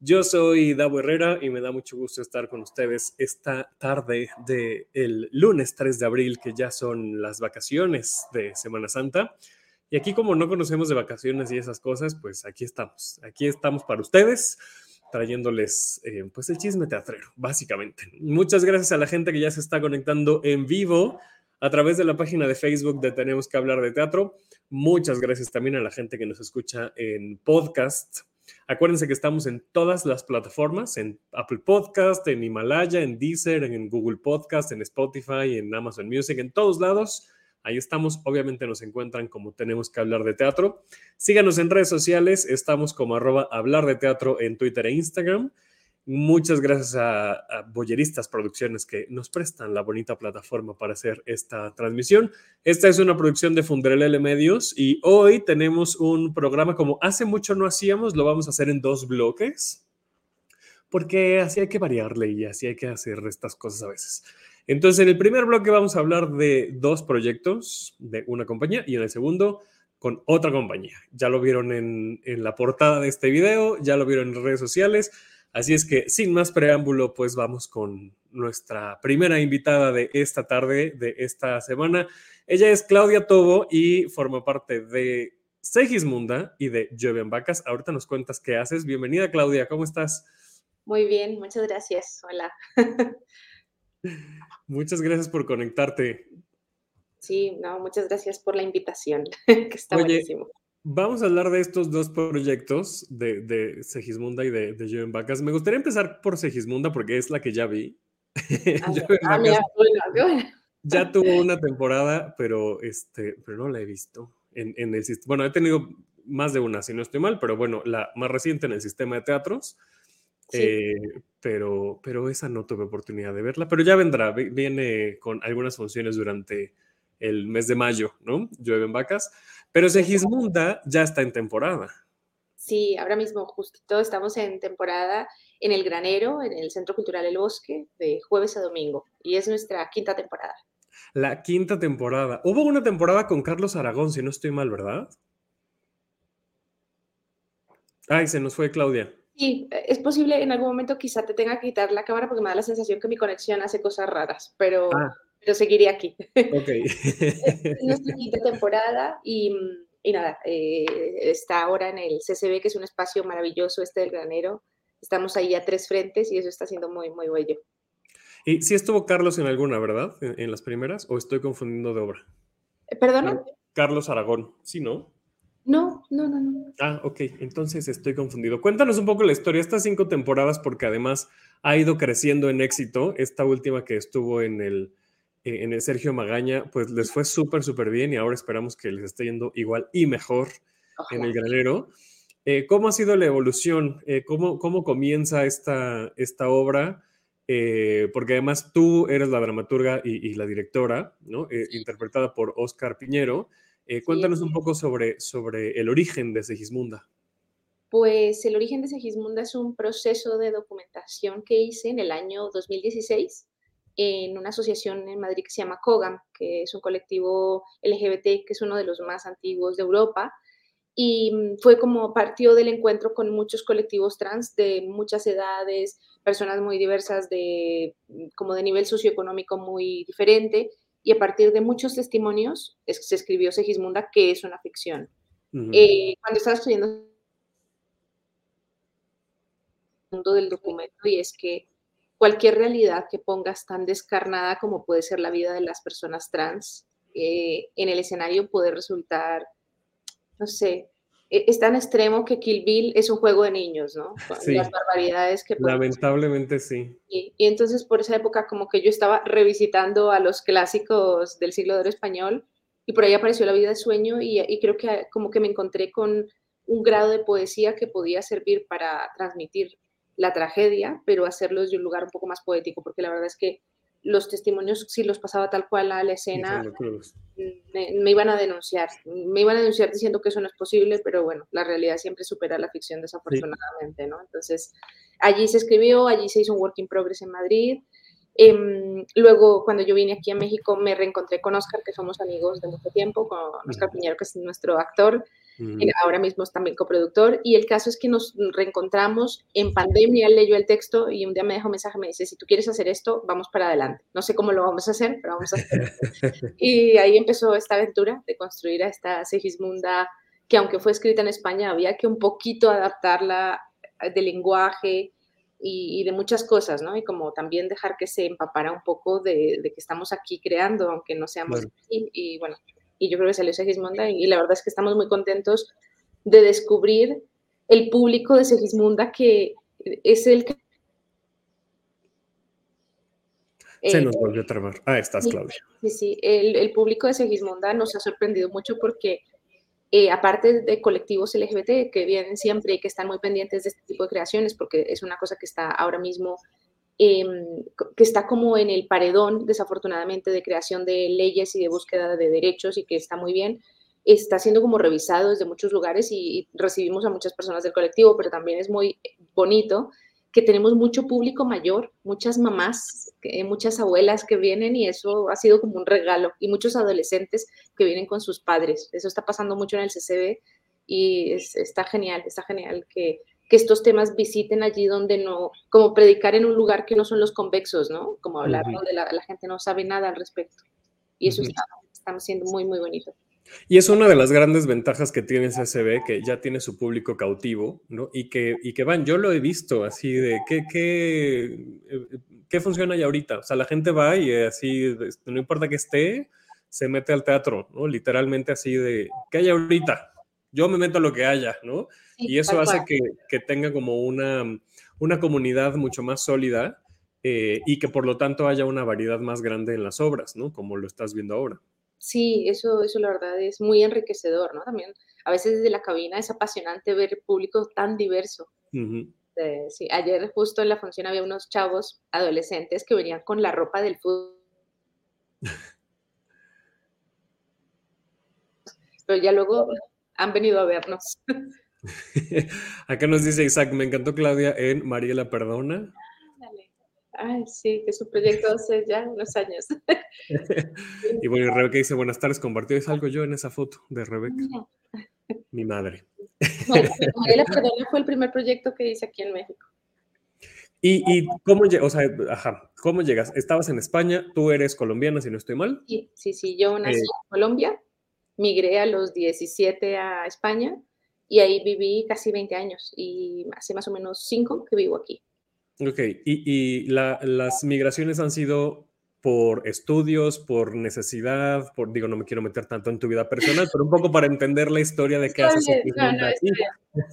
Yo soy Davo Herrera y me da mucho gusto estar con ustedes esta tarde del lunes 3 de abril, que ya son las vacaciones de Semana Santa. Y aquí como no conocemos de vacaciones y esas cosas, pues aquí estamos. Aquí estamos para ustedes, trayéndoles eh, pues el chisme teatrero, básicamente. Muchas gracias a la gente que ya se está conectando en vivo a través de la página de Facebook de Tenemos que hablar de teatro. Muchas gracias también a la gente que nos escucha en podcast Acuérdense que estamos en todas las plataformas, en Apple Podcast, en Himalaya, en Deezer, en Google Podcast, en Spotify, en Amazon Music, en todos lados. Ahí estamos. Obviamente nos encuentran como tenemos que hablar de teatro. Síganos en redes sociales. Estamos como arroba hablar de teatro en Twitter e Instagram. Muchas gracias a, Boyeristas Producciones que nos prestan la bonita plataforma para hacer esta transmisión. Esta es una producción de Funderelele Medios y hoy tenemos un programa como hace mucho no hacíamos, lo vamos a hacer en dos bloques, porque así hay que variarle y así hay que hacer estas cosas a veces. Entonces, en el primer bloque vamos a hablar de dos proyectos de una compañía y en el segundo con otra compañía. Ya lo vieron en, en la portada de este video, ya lo vieron en redes sociales. Así es que sin más preámbulo, pues vamos con nuestra primera invitada de esta tarde, de esta semana. Ella es Claudia Tobo y forma parte de Segismunda y de Joven Vacas. Ahorita nos cuentas qué haces. Bienvenida, Claudia, ¿cómo estás? Muy bien, muchas gracias. Hola. muchas gracias por conectarte. Sí, no, muchas gracias por la invitación, que está buenísimo. Vamos a hablar de estos dos proyectos de, de Segismunda y de, de Joven Vacas. Me gustaría empezar por Segismunda porque es la que ya vi. Ah, ya tuvo una temporada, pero, este, pero no la he visto. En, en el, bueno, he tenido más de una, si no estoy mal, pero bueno, la más reciente en el sistema de teatros. Eh, pero, pero esa no tuve oportunidad de verla, pero ya vendrá, viene con algunas funciones durante el mes de mayo, ¿no? Llueven vacas. Pero Segismunda ya está en temporada. Sí, ahora mismo justito estamos en temporada en el Granero, en el Centro Cultural El Bosque, de jueves a domingo. Y es nuestra quinta temporada. La quinta temporada. Hubo una temporada con Carlos Aragón, si no estoy mal, ¿verdad? Ay, se nos fue Claudia. Sí, es posible en algún momento quizá te tenga que quitar la cámara porque me da la sensación que mi conexión hace cosas raras, pero... Ah pero seguiré aquí. Ok. es nuestra quinta temporada y, y nada, eh, está ahora en el CCB, que es un espacio maravilloso este del granero. Estamos ahí a tres frentes y eso está siendo muy, muy bello. ¿Y si estuvo Carlos en alguna, verdad? ¿En, las primeras? ¿O estoy confundiendo de obra? Eh, ¿Perdona? Carlos Aragón, ¿sí, no? No, no, no, no. Ah, ok, entonces estoy confundido. Cuéntanos un poco la historia, estas cinco temporadas, porque además ha ido creciendo en éxito. Esta última que estuvo en el en el Sergio Magaña, pues les fue súper, súper bien y ahora esperamos que les esté yendo igual y mejor en el granero. Eh, ¿Cómo ha sido la evolución? Eh, ¿cómo, ¿cómo, comienza esta, esta obra? porque además tú eres la dramaturga y, la directora, ¿no? interpretada por Oscar Piñero. cuéntanos un poco sobre, sobre el origen de Segismunda. Pues el origen de Segismunda es un proceso de documentación que hice en el año 2016 en una asociación en Madrid que se llama COGAM, que es un colectivo LGBT que es uno de los más antiguos de Europa. Y mm, fue como partió del encuentro con muchos colectivos trans de muchas edades, personas muy diversas, de, mm, como de nivel socioeconómico muy diferente. Y a partir de muchos testimonios se escribió Segismunda, que es una ficción. Eh, cuando estaba estudiando el mundo del documento, y es que cualquier realidad que pongas tan descarnada como puede ser la vida de las personas trans eh, en el escenario puede resultar, no sé, e-, es tan extremo que Kill Bill es un juego de niños, ¿no? Sí, las barbaridades que... Lamentablemente sí. Y, entonces por esa época como que yo estaba revisitando a los clásicos del siglo de oro español y por ahí apareció La vida de sueño y, y creo que como que me encontré con un grado de poesía que podía servir para transmitir la tragedia, pero hacerlo desde un lugar un poco más poético, porque la verdad es que los testimonios, si los pasaba tal cual a la escena, me, iban a denunciar. Me iban a denunciar diciendo que eso no es posible, pero bueno, la realidad siempre supera la ficción desafortunadamente, ¿no? Entonces, allí se escribió, allí se hizo un work in progress en Madrid. Em, luego, cuando yo vine aquí a México, me reencontré con Oscar, que somos amigos de mucho tiempo, con Oscar Piñero, que es nuestro actor. Ahora mismo es también coproductor. Y el caso es que nos reencontramos en pandemia. Él leyó el texto y un día me dejó un mensaje. Me dice: Si tú quieres hacer esto, vamos para adelante. No sé cómo lo vamos a hacer, pero vamos a hacer. y ahí empezó esta aventura de construir a esta Segismunda, que aunque fue escrita en España, había que un poquito adaptarla eh, de lenguaje y, de muchas cosas, ¿no? Y como también dejar que se empapara un poco de, que estamos aquí creando, aunque no seamos aquí. Y bueno, y yo creo que salió Segismunda y, la verdad es que estamos muy contentos de descubrir el público de Segismunda que es el que... Se nos volvió a trabar. Ah, estás, Claudia. Sí, sí, el, el, público de Segismunda nos ha sorprendido mucho porque eh, aparte de colectivos LGBT que vienen siempre y que están muy pendientes de este tipo de creaciones, porque es una cosa que está ahora mismo Em, que está como en el paredón, desafortunadamente, de creación de leyes y de búsqueda de derechos y que está muy bien, está siendo como revisado desde muchos lugares y, recibimos a muchas personas del colectivo, pero también es muy bonito que tenemos mucho público mayor, muchas mamás, muchas abuelas que vienen y eso ha sido como un regalo y muchos adolescentes que vienen con sus padres. Eso está pasando mucho en el CCB y está genial, está genial que, que estos temas visiten allí donde no, como predicar en un lugar que no son los convexos, ¿no? Como hablar donde la, gente no sabe nada al respecto. Y eso está, está, siendo muy, muy bonito. Y es una de las grandes ventajas que tiene CCB, que ya tiene su público cautivo, ¿no? Y que, y que van, yo lo he visto así de, ¿qué, qué, qué funciona ya ahorita? O sea, la gente va y así, no importa que esté, se mete al teatro, ¿no? Literalmente así de, ¿qué hay ahorita? Yo me meto a lo que haya, ¿no? y eso hace que, que, tenga como una, una comunidad mucho más sólida eh, y que por lo tanto haya una variedad más grande en las obras, ¿no? Como lo estás viendo ahora. Sí, eso, eso la verdad es muy enriquecedor, ¿no? También a veces desde la cabina es apasionante ver público tan diverso. Eh, sí, ayer justo en la función había unos chavos adolescentes que venían con la ropa del fútbol. Pero ya luego han venido a vernos. Acá nos dice Isaac, me encantó Claudia en Mariela Perdona. Ay, sí, que su proyecto hace ya unos años. y bueno, Rebeca dice, buenas tardes, compartió algo yo en esa foto de Rebeca. Mi madre. Mariela Perdona fue el primer proyecto que hice aquí en México. ¿Y, y cómo, o sea, ajá, cómo llegas? ¿Estabas en España? ¿Tú eres colombiana, si no estoy mal? Sí, sí, sí. Yo nací eh, en Colombia, migré a los 17 a España y ahí viví casi 20 años y hace más o menos 5 que vivo aquí. Ok, y, y las migraciones han sido por estudios, por necesidad, por, digo, no me quiero meter tanto en tu vida personal, pero un poco para entender la historia de qué haces. No, no,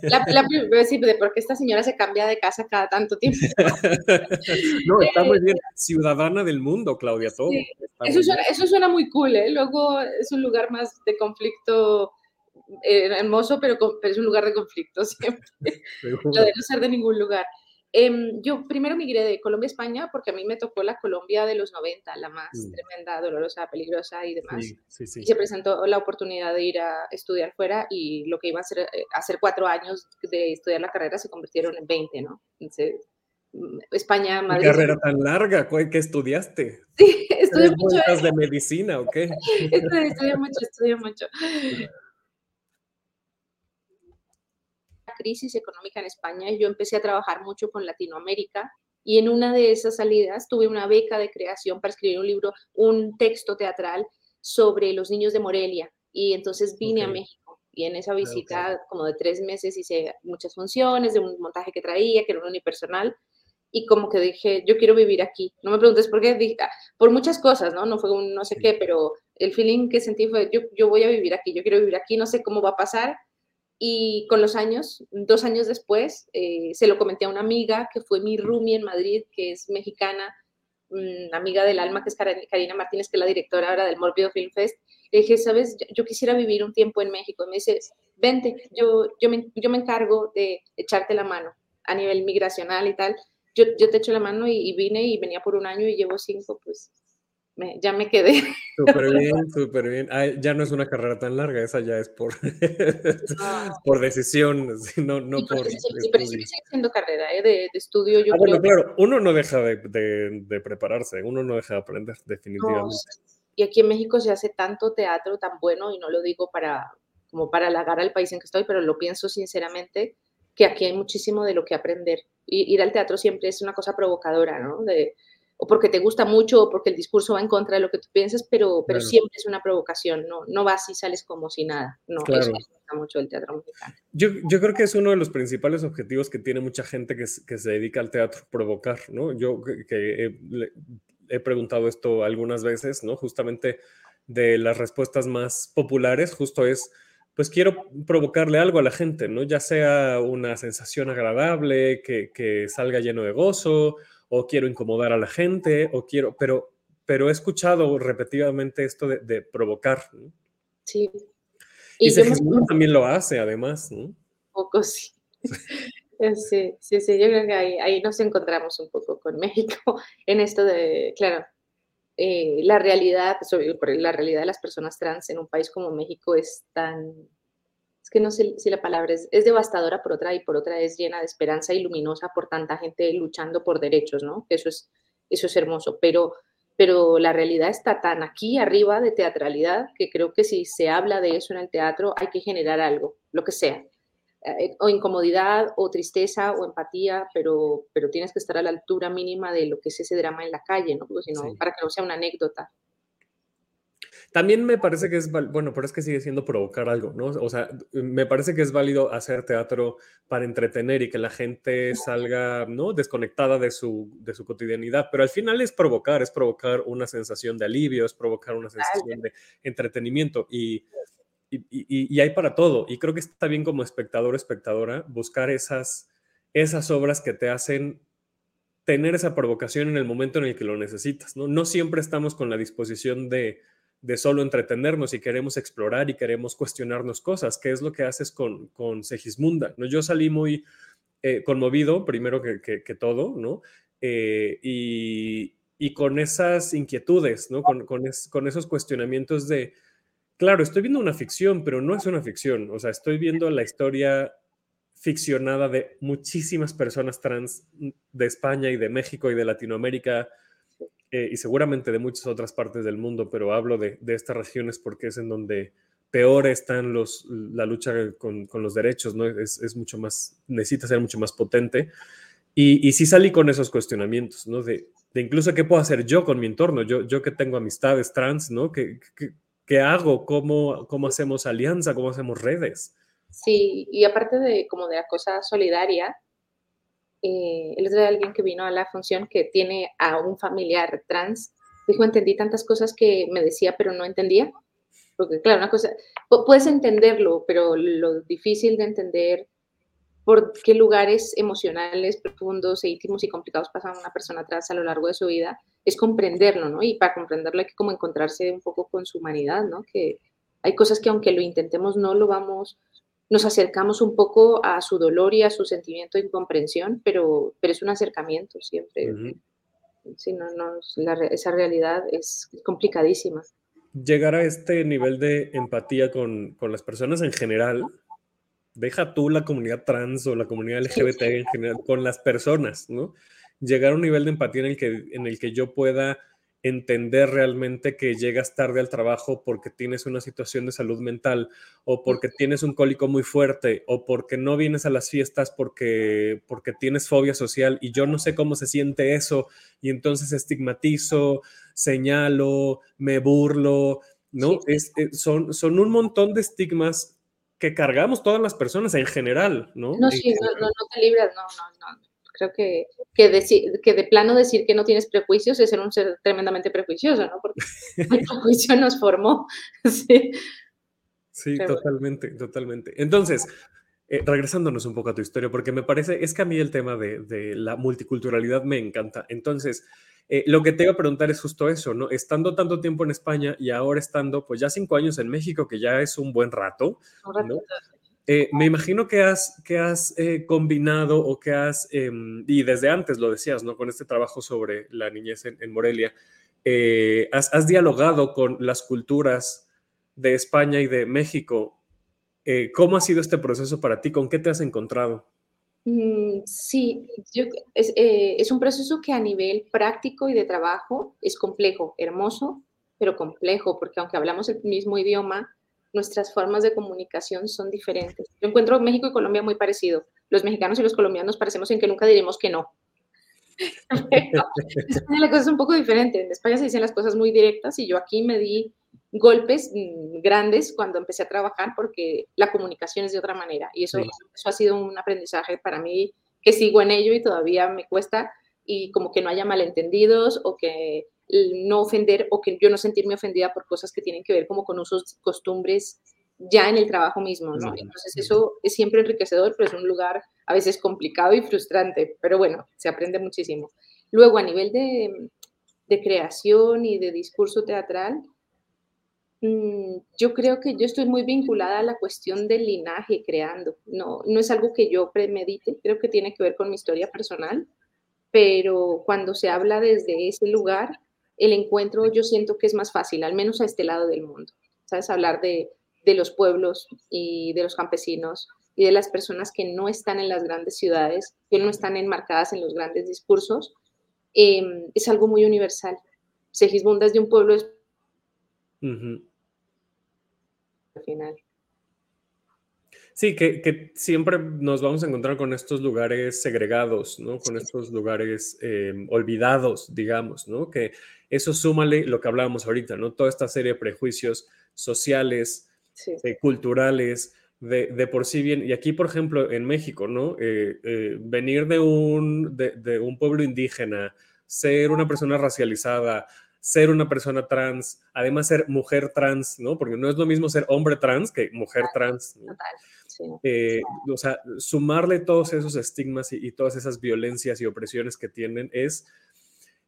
la, la, sí, de por qué esta señora se cambia de casa cada tanto tiempo. no, está muy bien. Ciudadana del mundo, Claudia, todo. Eso, suena, eso, suena, muy cool, ¿eh? Luego es un lugar más de conflicto eh, hermoso, pero, pero, es un lugar de conflicto siempre. Lo de no ser de ningún lugar. Em, yo primero migré de Colombia a España porque a mí me tocó la Colombia de los 90, la más mm. tremenda, dolorosa, peligrosa y demás. Y se presentó la oportunidad de ir a estudiar fuera y lo que iba a ser eh, hacer cuatro años de estudiar la carrera se convirtieron en 20, ¿no? Entonces, mm, España, Madrid. ¿Qué carrera tan larga? ¿Qué estudiaste? Sí, estudié mucho. de medicina o qué? estudié mucho, estudié mucho. Crisis económica en España y yo empecé a trabajar mucho con Latinoamérica y en una de esas salidas tuve una beca de creación para escribir un libro, un texto teatral sobre los niños de Morelia y entonces vine a México y en esa ah, visita como de tres meses hice muchas funciones de un montaje que traía, que era un unipersonal y como que dije, yo quiero vivir aquí. No me preguntes por qué, ah, por muchas cosas, ¿no? No fue un no sé qué, pero el feeling que sentí fue, yo, yo voy a vivir aquí, yo quiero vivir aquí, no sé cómo va a pasar, y con los años, dos años después, eh, se lo comenté a una amiga que fue mi roomie en Madrid, que es mexicana, una amiga del alma, que es Karina Martínez, que es la directora ahora del Morbido Film Fest. Le dije, ¿sabes? Yo, quisiera vivir un tiempo en México. Y me dice, vente, yo, yo, me, yo me encargo de echarte la mano. a nivel migracional y tal, yo, yo te echo la mano y, vine y venía por un año y llevo cinco, pues ya me quedé. Súper bien, súper bien. ya no es una carrera tan larga, esa ya es por, por decisión, no, no por... Sí, pero sigue siendo carrera ¿eh? de, estudio. Yo ah, bueno, claro, uno no deja de, de, prepararse, uno no deja de aprender, definitivamente. y aquí en México se hace tanto teatro tan bueno, y no lo digo para como para halagar al país en que estoy, pero lo pienso sinceramente, que aquí hay muchísimo de lo que aprender. Y, ir al teatro siempre es una cosa provocadora, ¿no? De, o porque te gusta mucho o porque el discurso va en contra de lo que tú piensas, pero, pero siempre es una provocación, no, no vas y sales como si nada, no, eso me gusta mucho el teatro mexicano. Yo, yo, creo que es uno de los principales objetivos que tiene mucha gente que, que se dedica al teatro, provocar, ¿no? Yo que, he, he, preguntado esto algunas veces, ¿no? Justamente de las respuestas más populares, justo es, pues quiero provocarle algo a la gente, ¿no? Ya sea una sensación agradable, que, que salga lleno de gozo, o quiero incomodar a la gente, o quiero, pero, pero he escuchado repetidamente esto de, provocar. Sí. Y, y también lo hace, además, ¿no? poco sí. sí. Sí, sí, yo creo que ahí, ahí, nos encontramos un poco con México en esto de, claro, eh, la realidad, la realidad de las personas trans en un país como México es tan es que no sé si la palabra es, es, devastadora por otra y por otra es llena de esperanza y luminosa por tanta gente luchando por derechos, ¿no? Eso es, eso es hermoso, pero, pero la realidad está tan aquí arriba de teatralidad que creo que si se habla de eso en el teatro hay que generar algo, lo que sea, eh, o incomodidad o tristeza o empatía, pero, pero tienes que estar a la altura mínima de lo que es ese drama en la calle, ¿no? Porque si no, para que no sea una anécdota. También me parece que es, bueno, pero es que sigue siendo provocar algo, ¿no? O sea, me parece que es válido hacer teatro para entretener y que la gente salga, ¿no? Desconectada de su, de su cotidianidad, pero al final es provocar, es provocar una sensación de alivio, es provocar una sensación de entretenimiento y, y, y, hay para todo. Y creo que está bien como espectador, espectadora, buscar esas, esas obras que te hacen tener esa provocación en el momento en el que lo necesitas, ¿no? No siempre estamos con la disposición de de solo entretenernos y queremos explorar y queremos cuestionarnos cosas, que es lo que haces con, con Segismunda. ¿no? Yo salí muy eh, conmovido, primero que, que, todo, ¿no? Eh, y, y, con esas inquietudes, ¿no? Con, con, con, esos cuestionamientos de, claro, estoy viendo una ficción, pero no es una ficción, o sea, estoy viendo la historia ficcionada de muchísimas personas trans de España y de México y de Latinoamérica, eh, y seguramente de muchas otras partes del mundo, pero hablo de, estas regiones porque es en donde peor están los, la lucha con, los derechos, ¿no? Es, mucho más, necesita ser mucho más potente. Y, y sí salí con esos cuestionamientos, ¿no? De, incluso qué puedo hacer yo con mi entorno, yo, yo que tengo amistades trans, ¿no? ¿Qué, qué, hago? ¿Cómo, ¿Cómo hacemos alianza? ¿Cómo hacemos redes? Sí, y aparte de como de la cosa solidaria, eh, el otro alguien que vino a la función que tiene a un familiar trans, dijo, entendí tantas cosas que me decía, pero no entendía. Porque claro, una cosa, puedes entenderlo, pero lo difícil de entender por qué lugares emocionales profundos e íntimos y complicados pasa una persona trans a lo largo de su vida, es comprenderlo, ¿no? Y para comprenderlo hay que como encontrarse un poco con su humanidad, ¿no? Que hay cosas que aunque lo intentemos no lo vamos nos acercamos un poco a su dolor y a su sentimiento de incomprensión, pero, pero es un acercamiento siempre. no, esa realidad es complicadísima. Llegar a este nivel de empatía con, con, las personas en general, deja tú la comunidad trans o la comunidad LGBT en general, con las personas, ¿no? Llegar a un nivel de empatía en el que, en el que yo pueda entender realmente que llegas tarde al trabajo porque tienes una situación de salud mental o porque tienes un cólico muy fuerte o porque no vienes a las fiestas porque, porque tienes fobia social y yo no sé cómo se siente eso y entonces estigmatizo, señalo, me burlo, ¿no? Es, eh, son, son un montón de estigmas que cargamos todas las personas en general, ¿no? No, sí, no, no, no te libras, no, no, no creo que, que, decir, que de plano decir que no tienes prejuicios es ser un ser tremendamente prejuicioso, ¿no? Porque el prejuicio nos formó. sí, sí totalmente, totalmente. Entonces, eh, regresándonos un poco a tu historia, porque me parece, es que a mí el tema de, de la multiculturalidad me encanta. Entonces, eh, lo que te iba a preguntar es justo eso, ¿no? Estando tanto tiempo en España y ahora estando, pues ya cinco años en México, que ya es un buen rato, ¿no? Eh, me imagino que has, eh, combinado o que has, em, y desde antes lo decías, ¿no? Con este trabajo sobre la niñez en, Morelia, eh, has, dialogado con las culturas de España y de México. ¿Cómo ha sido este proceso para ti? ¿Con qué te has encontrado? Mm, sí, es un proceso que a nivel práctico y de trabajo es complejo, hermoso, pero complejo, porque aunque hablamos el mismo idioma, nuestras formas de comunicación son diferentes. Yo encuentro México y Colombia muy parecido. Los mexicanos y los colombianos parecemos en que nunca diremos que no. en España la cosa es un poco diferente. En España se dicen las cosas muy directas y yo aquí me di golpes mm, grandes cuando empecé a trabajar porque la comunicación es de otra manera. Y eso, eso ha sido un aprendizaje para mí que sigo en ello y todavía me cuesta y como que no haya malentendidos o que no ofender o que yo no sentirme ofendida por cosas que tienen que ver como con usos, costumbres ya en el trabajo mismo, ¿no? Entonces eso es siempre enriquecedor, pero es un lugar a veces complicado y frustrante, pero bueno, se aprende muchísimo. Luego, a nivel de, de creación y de discurso teatral, mm, yo creo que yo estoy muy vinculada a la cuestión del linaje creando. No, no es algo que yo premedite, creo que tiene que ver con mi historia personal, pero cuando se habla desde ese lugar, el encuentro yo siento que es más fácil, al menos a este lado del mundo. ¿Sabes? Hablar de, los pueblos y de los campesinos y de las personas que no están en las grandes ciudades, que no están enmarcadas en los grandes discursos, em, es algo muy universal. Segismunda es de un pueblo. Al final. Sí, que, siempre nos vamos a encontrar con estos lugares segregados, ¿no? Con estos lugares em, olvidados, digamos, ¿no? Que eso súmale lo que hablábamos ahorita, ¿no? Toda esta serie de prejuicios sociales, eh, culturales, de, por sí bien. Y aquí, por ejemplo, en México, ¿no? Eh, eh, venir de un, de, un pueblo indígena, ser una persona racializada, ser una persona trans, además ser mujer trans, ¿no? Porque no es lo mismo ser hombre trans que mujer trans. Total. Eh, o sea, sumarle todos esos estigmas y, todas esas violencias y opresiones que tienen es,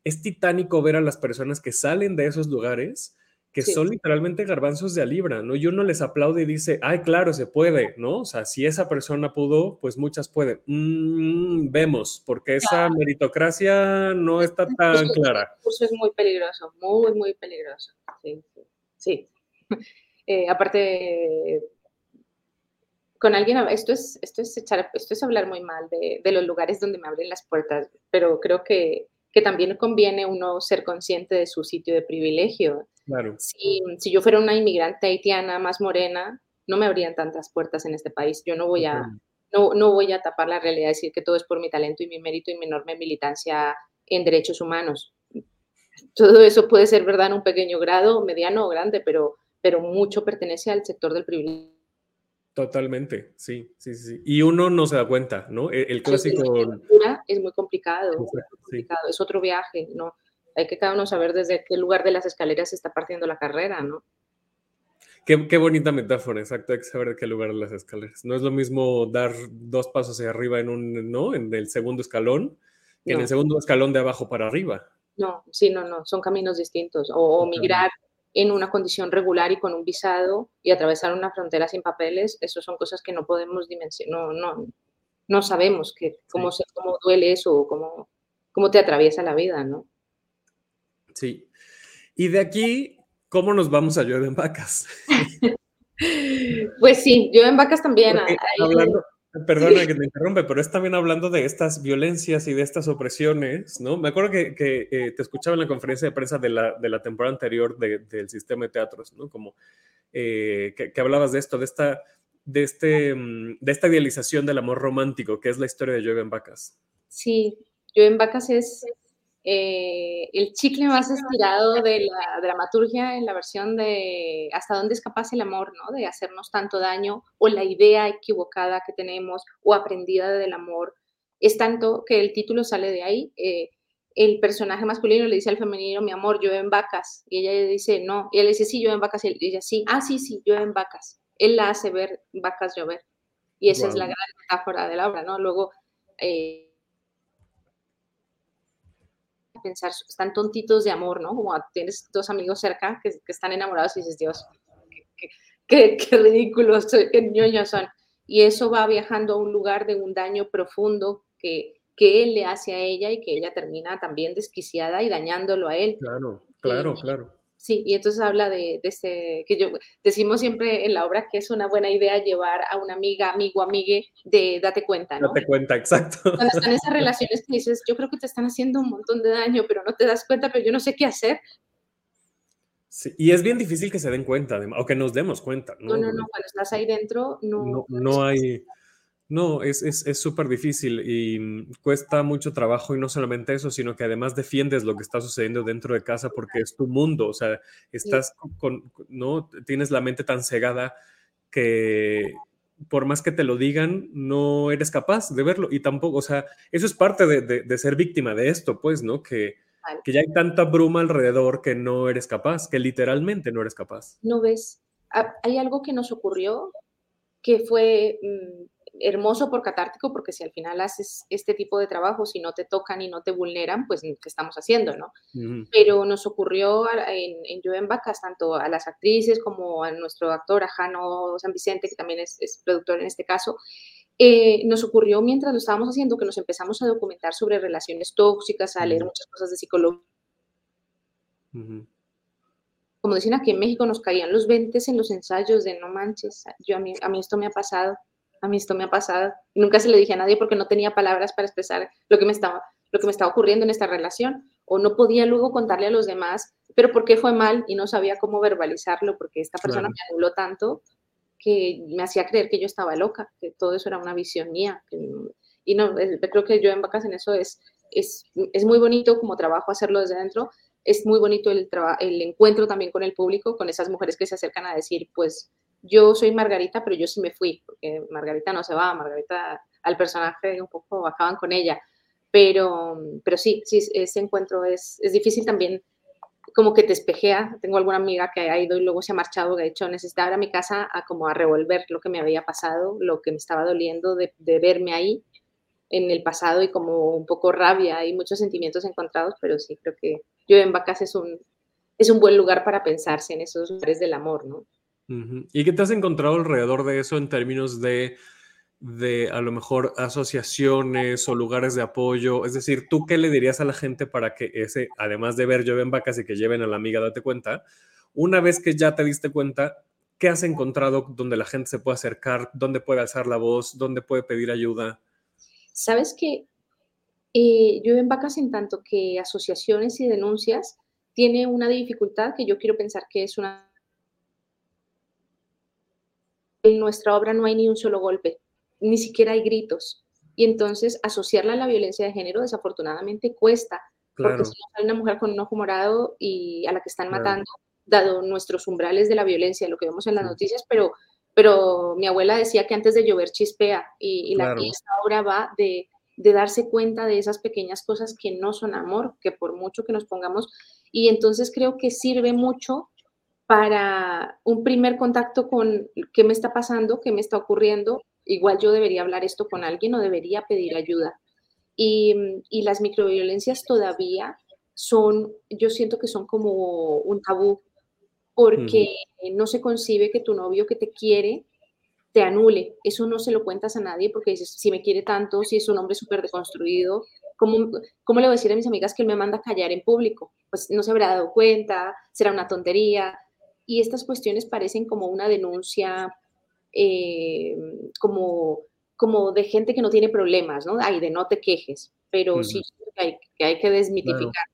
es titánico ver a las personas que salen de esos lugares que son literalmente garbanzos de a libra, ¿no? Y uno les aplaude y dice, ay, claro, se puede, ¿no? O sea, si esa persona pudo, pues muchas pueden. Mm, vemos, porque esa meritocracia no está tan clara. Eso es muy peligroso, muy, muy peligroso. Sí, sí. Eh, aparte, con alguien, esto es, esto es, echar, esto es hablar muy mal de, de, los lugares donde me abren las puertas, pero creo que, que, también conviene uno ser consciente de su sitio de privilegio. Claro. Si, si, yo fuera una inmigrante haitiana más morena, no me abrían tantas puertas en este país. Yo no voy a, no, no voy a tapar la realidad, decir que todo es por mi talento y mi mérito y mi enorme militancia en derechos humanos. Todo eso puede ser verdad en un pequeño grado, mediano o grande, pero, pero mucho pertenece al sector del privilegio Totalmente, sí, sí, sí. Y uno no se da cuenta, ¿no? E, el, clásico... Es muy complicado, es otro viaje, ¿no? Hay que cada uno saber desde qué lugar de las escaleras se está partiendo la carrera, ¿no? Qué, qué, bonita metáfora, exacto, hay que saber de qué lugar de las escaleras. No es lo mismo dar dos pasos hacia arriba en un, ¿no? En el segundo escalón, que en el segundo escalón de abajo para arriba. No, sí, no, no, son caminos distintos. O, o migrar en una condición regular y con un visado y atravesar una frontera sin papeles, eso son cosas que no podemos dimensionar, no, no, no sabemos que, cómo, se, cómo duele eso o cómo, cómo te atraviesa la vida, ¿no? Sí. Y de aquí, ¿cómo nos vamos a Llueve en Vacas? pues sí, Llueve en Vacas también. hablando, Perdona que te interrumpe, pero es también hablando de estas violencias y de estas opresiones, ¿no? Me acuerdo que, eh, te escuchaba en la conferencia de prensa de la, de la temporada anterior del sistema de teatros, ¿no? Como eh, que, hablabas de esto, de esta, de, este, mm, de esta idealización del amor romántico, que es la historia de Llueve en Vacas. Sí, Llueve en Vacas es eh, el chicle más estirado de la dramaturgia en la versión de hasta dónde es capaz el amor, ¿no? De hacernos tanto daño o la idea equivocada que tenemos o aprendida del amor. Es tanto que el título sale de ahí. Eh, el personaje masculino le dice al femenino, mi amor, yo en vacas. Y ella le dice, no. Y él le dice, sí, yo en vacas. Y ella, sí, ah, sí, sí, yo en vacas. Él la hace ver vacas llover. Y esa es la gran metáfora de la obra, ¿no? Luego, eh, pensar, están tontitos de amor, ¿no? Como tienes dos amigos cerca que, están enamorados y dices, Dios, qué, qué, qué ridículos, qué ñoños son. y eso va viajando a un lugar de un daño profundo que, que él le hace a ella y que ella termina también desquiciada y dañándolo a él. Claro, claro, claro. Sí, y entonces habla de, de este, que yo decimos siempre en la obra que es una buena idea llevar a una amiga, amigo, amigue de date cuenta, ¿no? Date cuenta, exacto. Cuando están esas relaciones que dices, yo creo que te están haciendo un montón de daño, pero no te das cuenta, pero yo no sé qué hacer. Sí, y es bien difícil que se den cuenta, o que nos demos cuenta. No, no, no, no cuando estás ahí dentro, no. No, no hay, no, es súper es, difícil y mm, cuesta mucho trabajo y no solamente eso, sino que además defiendes lo que está sucediendo dentro de casa porque es tu mundo, o sea, estás con, no, tienes la mente tan cegada que por más que te lo digan, no eres capaz de verlo y tampoco, o sea, eso es parte de, de, ser víctima de esto, pues, ¿no? Que, que ya hay tanta bruma alrededor que no eres capaz, que literalmente no eres capaz. No ves, ah, hay algo que nos ocurrió que fue... Mm, hermoso por catártico, porque si al final haces este tipo de trabajo, si no te tocan y no te vulneran, pues ¿qué estamos haciendo, no? Pero nos ocurrió en, en Vacas, tanto a las actrices como a nuestro actor, a Jano San Vicente, que también es, productor en este caso, eh, nos ocurrió mientras lo estábamos haciendo que nos empezamos a documentar sobre relaciones tóxicas, a leer muchas cosas de psicología. Como dicen aquí en México, nos caían los 20 en los ensayos de no manches, yo a mí, a mí esto me ha pasado a mí esto me ha pasado. Y nunca se le dije a nadie porque no tenía palabras para expresar lo que me estaba, lo que me estaba ocurriendo en esta relación. O no podía luego contarle a los demás, pero por qué fue mal y no sabía cómo verbalizarlo porque esta persona me anuló tanto que me hacía creer que yo estaba loca, que todo eso era una visión mía. y no, creo que yo en vacas en eso es, es, es muy bonito como trabajo hacerlo desde dentro. Es muy bonito el, el encuentro también con el público, con esas mujeres que se acercan a decir, pues, yo soy Margarita, pero yo sí me fui, porque Margarita no se va, Margarita al personaje un poco acaban con ella. Pero, pero sí, sí, ese encuentro es, es difícil también, como que te espejea. Tengo alguna amiga que ha ido y luego se ha marchado, que ha dicho, necesitaba ir a mi casa a como a revolver lo que me había pasado, lo que me estaba doliendo de, de verme ahí en el pasado y como un poco rabia y muchos sentimientos encontrados, pero sí, creo que yo en Vacas es un, es un buen lugar para pensarse en esos lugares del amor, ¿no? ¿Y qué te has encontrado alrededor de eso en términos de, de a lo mejor asociaciones o lugares de apoyo? Es decir, ¿tú qué le dirías a la gente para que ese, además de ver lleven vacas y que lleven a la amiga, date cuenta, una vez que ya te diste cuenta, ¿qué has encontrado donde la gente se puede acercar, dónde puede alzar la voz, dónde puede pedir ayuda? Sabes que eh, yo en vacas en tanto que asociaciones y denuncias tiene una dificultad que yo quiero pensar que es una en nuestra obra no hay ni un solo golpe, ni siquiera hay gritos. Y entonces asociarla a la violencia de género desafortunadamente cuesta, porque si hay una mujer con un ojo morado y a la que están matando, dado nuestros umbrales de la violencia, lo que vemos en las noticias, pero, pero mi abuela decía que antes de llover chispea y, la, esta obra va de, de darse cuenta de esas pequeñas cosas que no son amor, que por mucho que nos pongamos, y entonces creo que sirve mucho para un primer contacto con qué me está pasando, qué me está ocurriendo. Igual yo debería hablar esto con alguien o debería pedir ayuda. Y, las microviolencias todavía son, yo siento que son como un tabú, porque no se concibe que tu novio que te quiere te anule. Eso no se lo cuentas a nadie porque dices, si me quiere tanto, si es un hombre súper deconstruido, ¿cómo, ¿cómo le voy a decir a mis amigas que él me manda a callar en público? Pues no se habrá dado cuenta, será una tontería y estas cuestiones parecen como una denuncia eh, como, como de gente que no tiene problemas, ¿no? Ay, de no te quejes, pero sí que hay, que hay que desmitificar.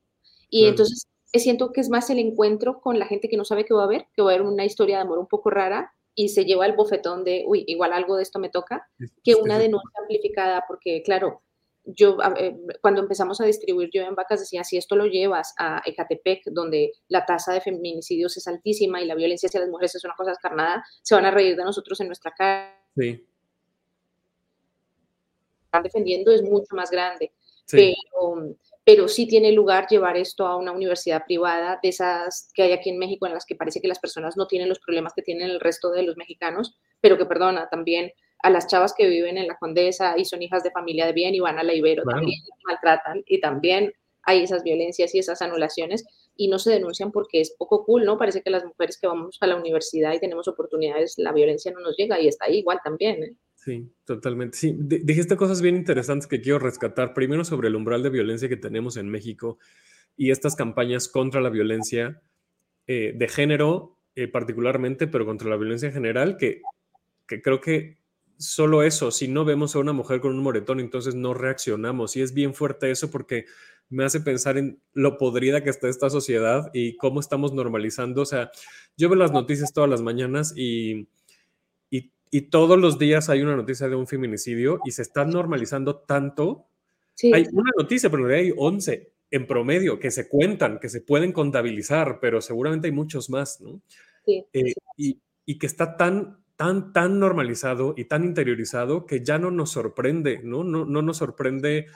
Y entonces eh, siento que es más el encuentro con la gente que no sabe qué va a ver, que va a haber una historia de amor un poco rara y se lleva el bofetón de, uy, igual algo de esto me toca, que una denuncia amplificada, porque claro, yo eh, cuando empezamos a distribuir yo en vacas decía, si esto lo llevas a Ecatepec, donde la tasa de feminicidios es altísima y la violencia hacia las mujeres es una cosa escarnada, se van a reír de nosotros en nuestra cara. Sí. Están defendiendo es mucho más grande. Pero, pero sí tiene lugar llevar esto a una universidad privada, de esas que hay aquí en México, en las que parece que las personas no tienen los problemas que tienen el resto de los mexicanos, pero que, perdona, también a las chavas que viven en la Condesa y son hijas de familia de bien y van a la Ibero, también maltratan y también hay esas violencias y esas anulaciones y no se denuncian porque es poco cool, ¿no? Parece que las mujeres que vamos a la universidad y tenemos oportunidades, la violencia no nos llega y está ahí igual también. ¿eh? Sí, totalmente. Sí, dijiste cosas bien interesantes que quiero rescatar. Primero sobre el umbral de violencia que tenemos en México y estas campañas contra la violencia eh, de género eh, particularmente, pero contra la violencia en general, que, que creo que solo eso, si no vemos a una mujer con un moretón, entonces no reaccionamos. Y es bien fuerte eso porque me hace pensar en lo podrida que está esta sociedad y cómo estamos normalizando. O sea, yo veo las noticias todas las mañanas y, y, todos los días hay una noticia de un feminicidio y se está normalizando tanto. Hay una noticia, pero hay 11 en promedio que se cuentan, que se pueden contabilizar, pero seguramente hay muchos más, ¿no? Sí, eh, y, y que está tan tan, tan normalizado y tan interiorizado que ya no nos sorprende, ¿no? No, no nos sorprende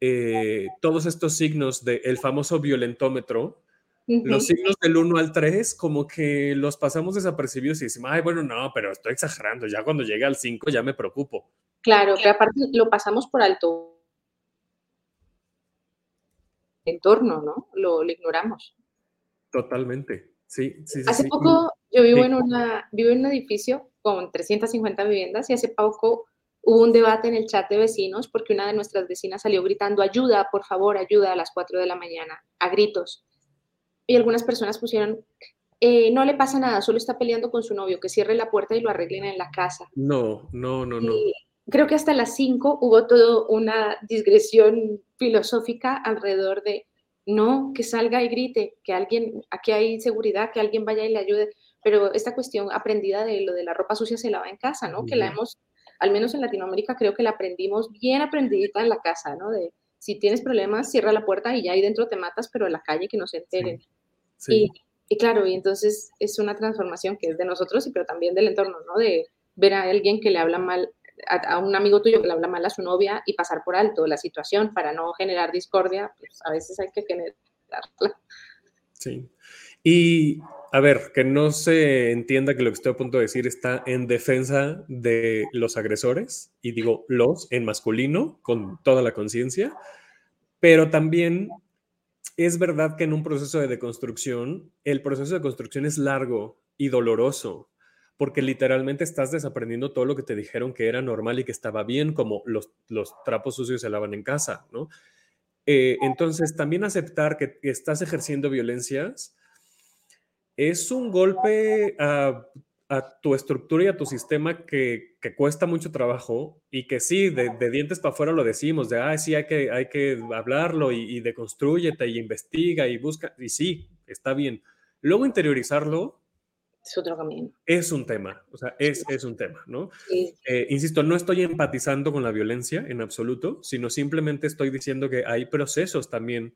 eh, todos estos signos del famoso violentómetro, los signos del 1 al 3, como que los pasamos desapercibidos y decimos, ay, bueno, no, pero estoy exagerando, ya cuando llegue al 5 ya me preocupo. Claro, que aparte lo pasamos por alto entorno, ¿no? Lo, ignoramos. Totalmente, sí, sí, Hace poco yo vivo, en una, vivo en un edificio con 350 viviendas y hace poco hubo un debate en el chat de vecinos porque una de nuestras vecinas salió gritando, ayuda, por favor, ayuda a las 4 de la mañana, a gritos. Y algunas personas pusieron, eh, no le pasa nada, solo está peleando con su novio, que cierre la puerta y lo arreglen en la casa. No, no, no, no. creo que hasta las 5 hubo toda una digresión filosófica alrededor de, no, que salga y grite, que alguien, aquí hay seguridad, que alguien vaya y le ayude pero esta cuestión aprendida de lo de la ropa sucia se lava en casa, ¿no? Que la hemos, al menos en Latinoamérica, creo que la aprendimos bien aprendidita en la casa, ¿no? De si tienes problemas, cierra la puerta y ya ahí dentro te matas, pero en la calle que no se enteren. Y, y, claro, y entonces es una transformación que es de nosotros, pero también del entorno, ¿no? De ver a alguien que le habla mal, a, un amigo tuyo que le habla mal a su novia y pasar por alto la situación para no generar discordia, pues a veces hay que generarla. Sí. Y a ver, que no se entienda que lo que estoy a punto de decir está en defensa de los agresores, y digo los en masculino, con toda la conciencia, pero también es verdad que en un proceso de deconstrucción, el proceso de construcción es largo y doloroso, porque literalmente estás desaprendiendo todo lo que te dijeron que era normal y que estaba bien, como los, los trapos sucios se lavan en casa, ¿no? Eh, entonces, también aceptar que estás ejerciendo violencias es un golpe a, tu estructura y a tu sistema que, cuesta mucho trabajo y que sí, de, dientes para afuera lo decimos, de, ah, sí, hay que, hay que hablarlo y, y deconstruyete y investiga y busca, y sí, está bien. Luego interiorizarlo es otro camino. Es un tema, o sea, es, es un tema, ¿no? Eh, insisto, no estoy empatizando con la violencia en absoluto, sino simplemente estoy diciendo que hay procesos también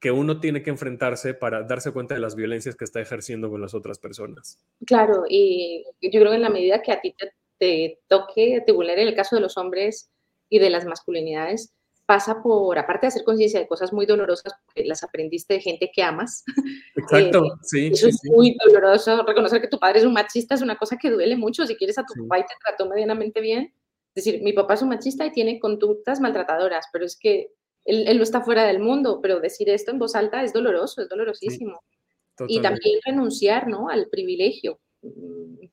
que uno tiene que enfrentarse para darse cuenta de las violencias que está ejerciendo con las otras personas. Claro, y yo creo que en la medida que a ti te, toque, te vulnere el caso de los hombres y de las masculinidades, pasa por, aparte de hacer conciencia de cosas muy dolorosas, porque las aprendiste de gente que amas. Exacto, eh, sí. Eso es muy doloroso. Reconocer que tu padre es un machista es una cosa que duele mucho. Si quieres a tu papá y te trató medianamente bien, es decir, mi papá es un machista y tiene conductas maltratadoras, pero es que él, no está fuera del mundo, pero decir esto en voz alta es doloroso, es dolorosísimo. y también renunciar, ¿no? Al privilegio, mm,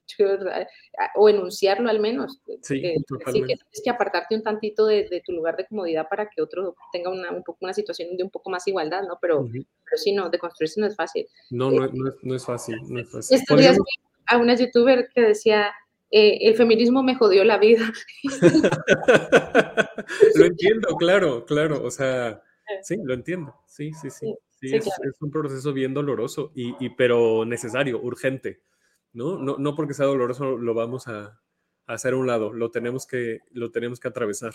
o enunciarlo al menos. Sí, que, tienes que apartarte un tantito de, tu lugar de comodidad para que otro tenga una, un poco, una situación de un poco más igualdad, ¿no? Pero, pero sí, no, de construirse no es fácil. No, no, no, es, no es fácil, no es fácil. a una youtuber que decía, eh, el feminismo me jodió la vida. lo entiendo, claro, claro, o sea, sí, lo entiendo, sí, sí, sí. sí, es, un proceso bien doloroso, y, pero necesario, urgente, ¿no? ¿no? No porque sea doloroso lo vamos a, hacer a un lado, lo tenemos que, lo tenemos que atravesar.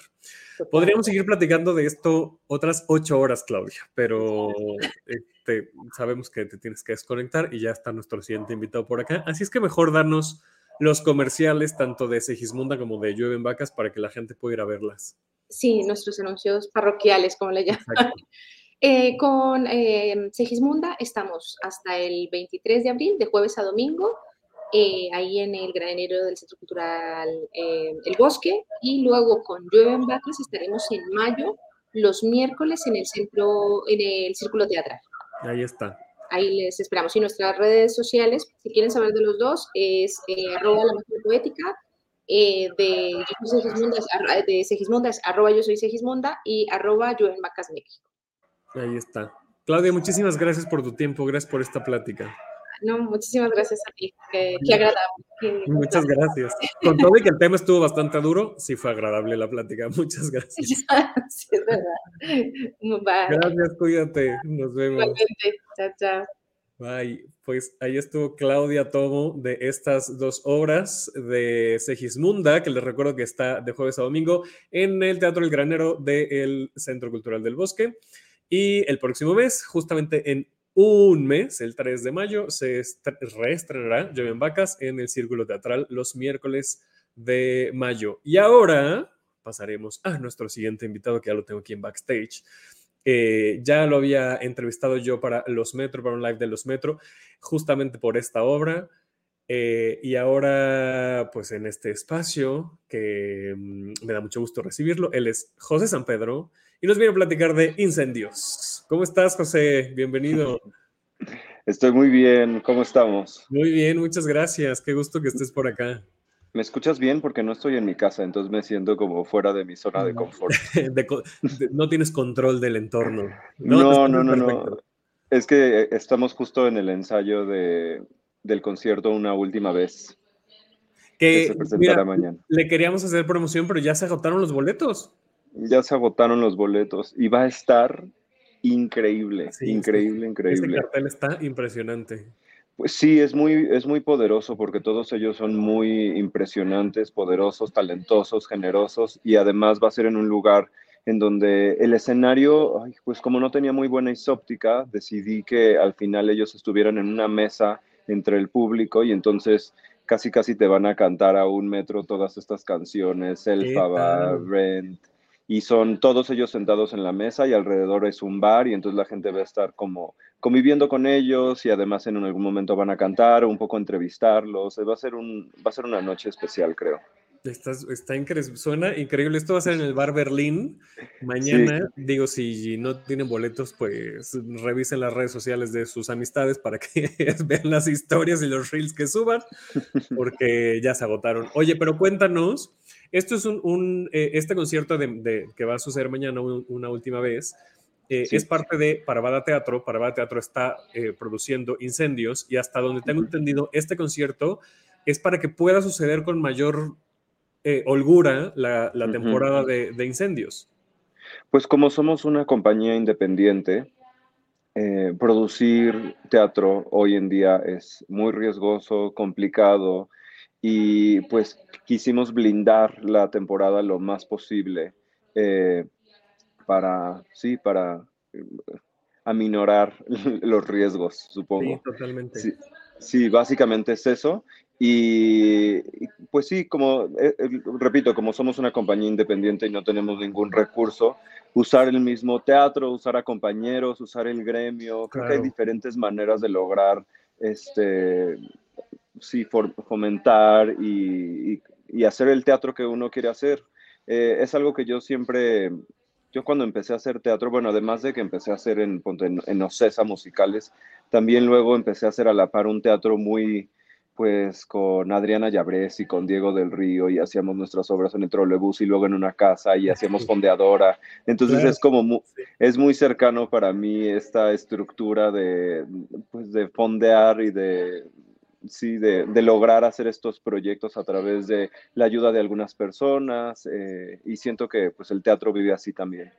Podríamos seguir platicando de esto otras ocho horas, Claudia, pero este, sabemos que te tienes que desconectar y ya está nuestro siguiente invitado por acá, así es que mejor darnos los comerciales tanto de Segismunda como de Llueven Vacas para que la gente pueda ir a verlas. Sí, nuestros anuncios parroquiales, como le llaman. Eh, con eh, Segismunda estamos hasta el 23 de abril, de jueves a domingo, eh, ahí en el granero del Centro Cultural El Bosque, y luego con Llueven Vacas estaremos en mayo, los miércoles en el centro, en el Círculo Teatral. Ahí está ahí les esperamos. Y nuestras redes sociales, si quieren saber de los dos, es eh, arroba la poética eh, de yo arroba yo soy Segismonda y arroba yo en México. Ahí está. Claudia, muchísimas gracias por tu tiempo, gracias por esta plática. No, muchísimas gracias a ti. Qué, agradable. Muchas gracias. Con todo y que el tema estuvo bastante duro, sí fue agradable la plática. Muchas gracias. sí, es verdad. Gracias, cuídate. Nos vemos. Igualmente. Chao, chao. Bye. Pues ahí estuvo Claudia Tomo de estas dos obras de Segismunda, que les recuerdo que está de jueves a domingo en el Teatro El Granero del Centro Cultural del Bosque. Y el próximo mes, justamente en un mes, el 3 de mayo, se reestrenará Joven Vacas en el Círculo Teatral los miércoles de mayo. Y ahora pasaremos a nuestro siguiente invitado, que ya lo tengo aquí en backstage. Eh, ya lo había entrevistado yo para Los Metro, para un live de Los Metro, justamente por esta obra. Eh, y ahora, pues en este espacio, que mm, me da mucho gusto recibirlo, él es José San Pedro y nos viene a platicar de incendios. ¿Cómo estás, José? Bienvenido. Estoy muy bien, ¿cómo estamos? Muy bien, muchas gracias. Qué gusto que estés por acá. ¿Me escuchas bien? Porque no estoy en mi casa, entonces me siento como fuera de mi zona de confort. no tienes control del entorno. No, no, no, no, Es que estamos justo en el ensayo de, del concierto una última vez. Que, se presentará mañana. Le queríamos hacer promoción, pero ya se agotaron los boletos ya se agotaron los boletos y va a estar increíble, increíble, increíble. Este cartel está impresionante. Pues sí, es muy, es muy poderoso porque todos ellos son muy impresionantes, poderosos, talentosos, generosos y además va a ser en un lugar en donde el escenario, pues como no tenía muy buena isóptica, decidí que al final ellos estuvieran en una mesa entre el público y entonces casi casi te van a cantar a un metro todas estas canciones, Elfaba, Rent, y son todos ellos sentados en la mesa y alrededor es un bar y entonces la gente va a estar como conviviendo con ellos y además en algún momento van a cantar o un poco entrevistarlos. Va a ser, un, va a ser una noche especial, creo. Está, está increíble, suena increíble. Esto va a ser en el bar Berlín. Mañana, digo, si no tienen boletos, pues revisen las redes sociales de sus amistades para que vean las historias y los reels que suban, porque ya se agotaron. Oye, pero cuéntanos, esto es un, eh, este concierto de, que va a suceder mañana una última vez. Eh, es parte de Parabada Teatro. Parabada Teatro está eh, produciendo incendios y hasta donde tengo entendido, este concierto es para que pueda suceder con mayor holgura la, temporada de, de, incendios. Pues como somos una compañía independiente, producir teatro hoy en día es muy riesgoso, complicado y pues quisimos blindar la temporada lo más posible eh, para, sí, para eh, aminorar los riesgos, supongo. Sí, totalmente. Sí, básicamente es eso. Y pues sí, como eh, repito, como somos una compañía independiente y no tenemos ningún recurso, usar el mismo teatro, usar a compañeros, usar el gremio, creo que hay diferentes maneras de lograr este sí, fomentar y, hacer el teatro que uno quiere hacer. Eh, es algo que yo siempre, yo cuando empecé a hacer teatro, bueno, además de que empecé a hacer en, en, Ocesa musicales, también luego empecé a hacer a la par un teatro muy, pues con Adriana Llabrés y con Diego del Río y hacíamos nuestras obras en el trolebús y luego en una casa y hacíamos fondeadora. Entonces es como, es muy cercano para mí esta estructura de, pues, de fondear y de, sí, de, lograr hacer estos proyectos a través de la ayuda de algunas personas eh, y siento que pues el teatro vive así también.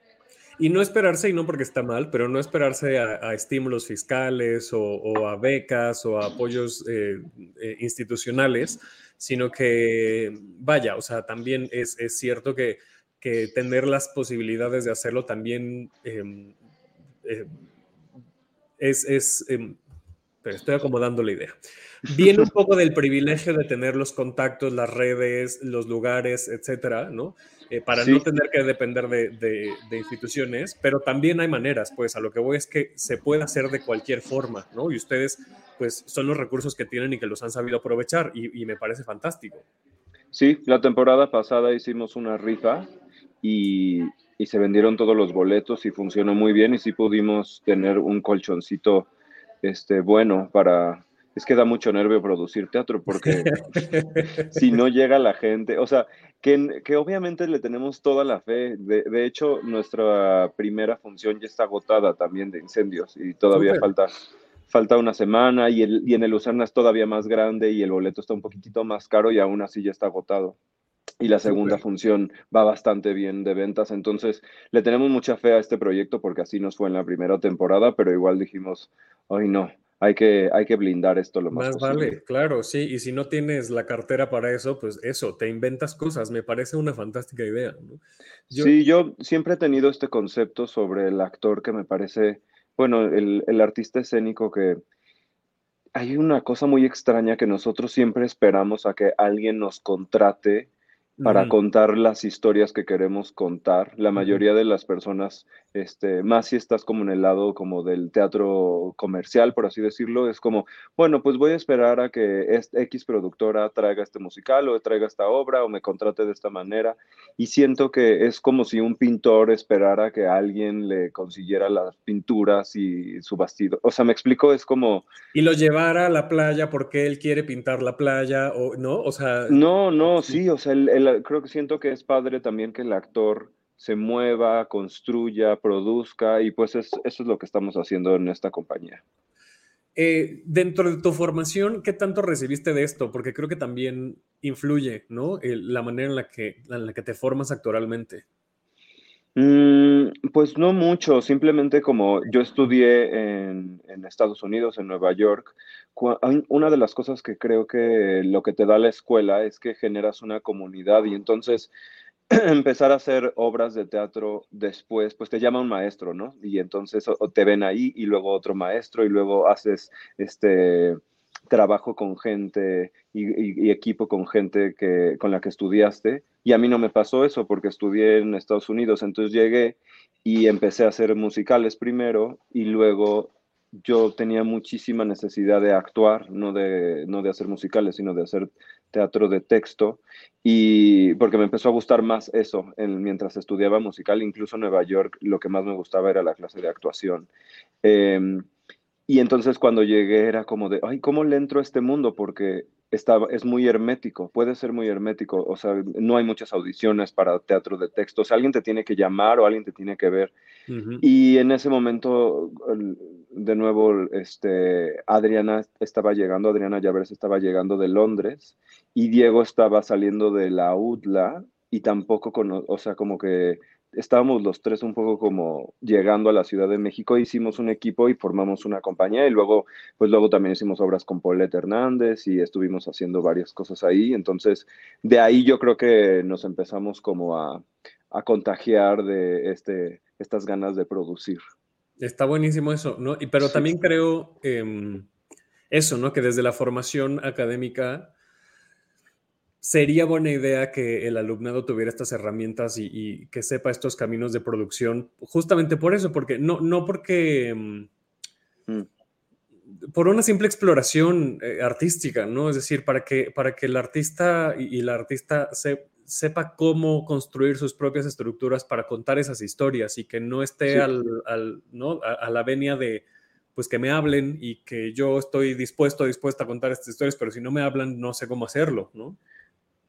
Y no esperarse, y no porque está mal, pero no esperarse a, estímulos fiscales o, a becas o a apoyos eh, eh, institucionales, sino que, vaya, o sea, también es, cierto que, tener las posibilidades de hacerlo también em, es, es em, pero estoy acomodando la idea viene un poco del privilegio de tener los contactos, las redes, los lugares, etcétera, ¿no? Eh, para no tener que depender de, instituciones, pero también hay maneras, pues a lo que voy es que se puede hacer de cualquier forma, ¿no? Y ustedes, pues son los recursos que tienen y que los han sabido aprovechar y, me parece fantástico. Sí, la temporada pasada hicimos una rifa y, y se vendieron todos los boletos y funcionó muy bien y sí pudimos tener un colchoncito este, bueno para es que da mucho nervio producir teatro porque si no llega la gente, o sea, que, que obviamente le tenemos toda la fe. De, hecho, nuestra primera función ya está agotada también de incendios y todavía falta falta una semana y, el, y en el Lucerna es todavía más grande y el boleto está un poquitito más caro y aún así ya está agotado. Y la segunda función va bastante bien de ventas, entonces le tenemos mucha fe a este proyecto porque así nos fue en la primera temporada, pero igual dijimos, hoy no, hay que, hay que blindar esto lo más, más vale, claro, sí, y si no tienes la cartera para eso, pues eso, te inventas cosas, me parece una fantástica idea. Sí, yo siempre he tenido este concepto sobre el actor que me parece bueno, el, el artista escénico que hay una cosa muy extraña que nosotros siempre esperamos a que alguien nos contrate para contar las historias que queremos contar. La mayoría de las personas, este, más si estás como en el lado como del teatro comercial, por así decirlo, es como, bueno, pues voy a esperar a que X productora traiga este musical o traiga esta obra o me contrate de esta manera. Y siento que es como si un pintor esperara que alguien le consiguiera las pinturas y su bastido. O sea, me explico, es como... Y lo llevara a la playa porque él quiere pintar la playa o no, o sea... No, no, sí, o sea, el creo que siento que es padre también que el actor se mueva, construya, produzca y pues eso es lo que estamos haciendo en esta compañía. Eh, dentro de tu formación, ¿qué tanto recibiste de esto? Porque creo que también influye, ¿no? la manera en la, que, en la que te formas actualmente. Mm, pues no mucho, simplemente como yo estudié en, Estados Unidos, en Nueva York, una de las cosas que creo que lo que te da la escuela es que generas una comunidad y entonces empezar a hacer obras de teatro después, pues te llama un maestro, ¿no? Y entonces te ven ahí y luego otro maestro y luego haces este trabajo con gente y, equipo con gente que, con la que estudiaste. Y a mí no me pasó eso porque estudié en Estados Unidos, entonces llegué y empecé a hacer musicales primero y luego yo tenía muchísima necesidad de actuar, no de, no de hacer musicales, sino de hacer teatro de texto, y porque me empezó a gustar más eso mientras estudiaba musical, incluso en Nueva York, lo que más me gustaba era la clase de actuación. Em, y entonces cuando llegué era como de, ay, ¿cómo le entro a este mundo? Porque estaba, es muy hermético, puede ser muy hermético, o sea, no hay muchas audiciones para teatro de texto, o sea, alguien te tiene que llamar o alguien te tiene que ver. Y en ese momento, de nuevo, este, Adriana estaba llegando, Adriana Llaveres estaba llegando de Londres y Diego estaba saliendo de la UDLA y tampoco, con, o sea, como que estábamos los tres un poco como llegando a la Ciudad de México, hicimos un equipo y formamos una compañía y luego, pues luego también hicimos obras con Paulette Hernández y estuvimos haciendo varias cosas ahí. Entonces, de ahí yo creo que nos empezamos como a, contagiar de este, estas ganas de producir. Está buenísimo eso, ¿no? Y, pero también creo em, eso, ¿no? Que desde la formación académica sería buena idea que el alumnado tuviera estas herramientas y, que sepa estos caminos de producción, justamente por eso, porque no, no porque... Mm, mm. Por una simple exploración eh, artística, ¿no? Es decir, para que, para que el artista y, la artista sepa cómo construir sus propias estructuras para contar esas historias y que no esté al, ¿no? a, la venia de, pues que me hablen y que yo estoy dispuesto, dispuesta a contar estas historias, pero si no me hablan, no sé cómo hacerlo, ¿no?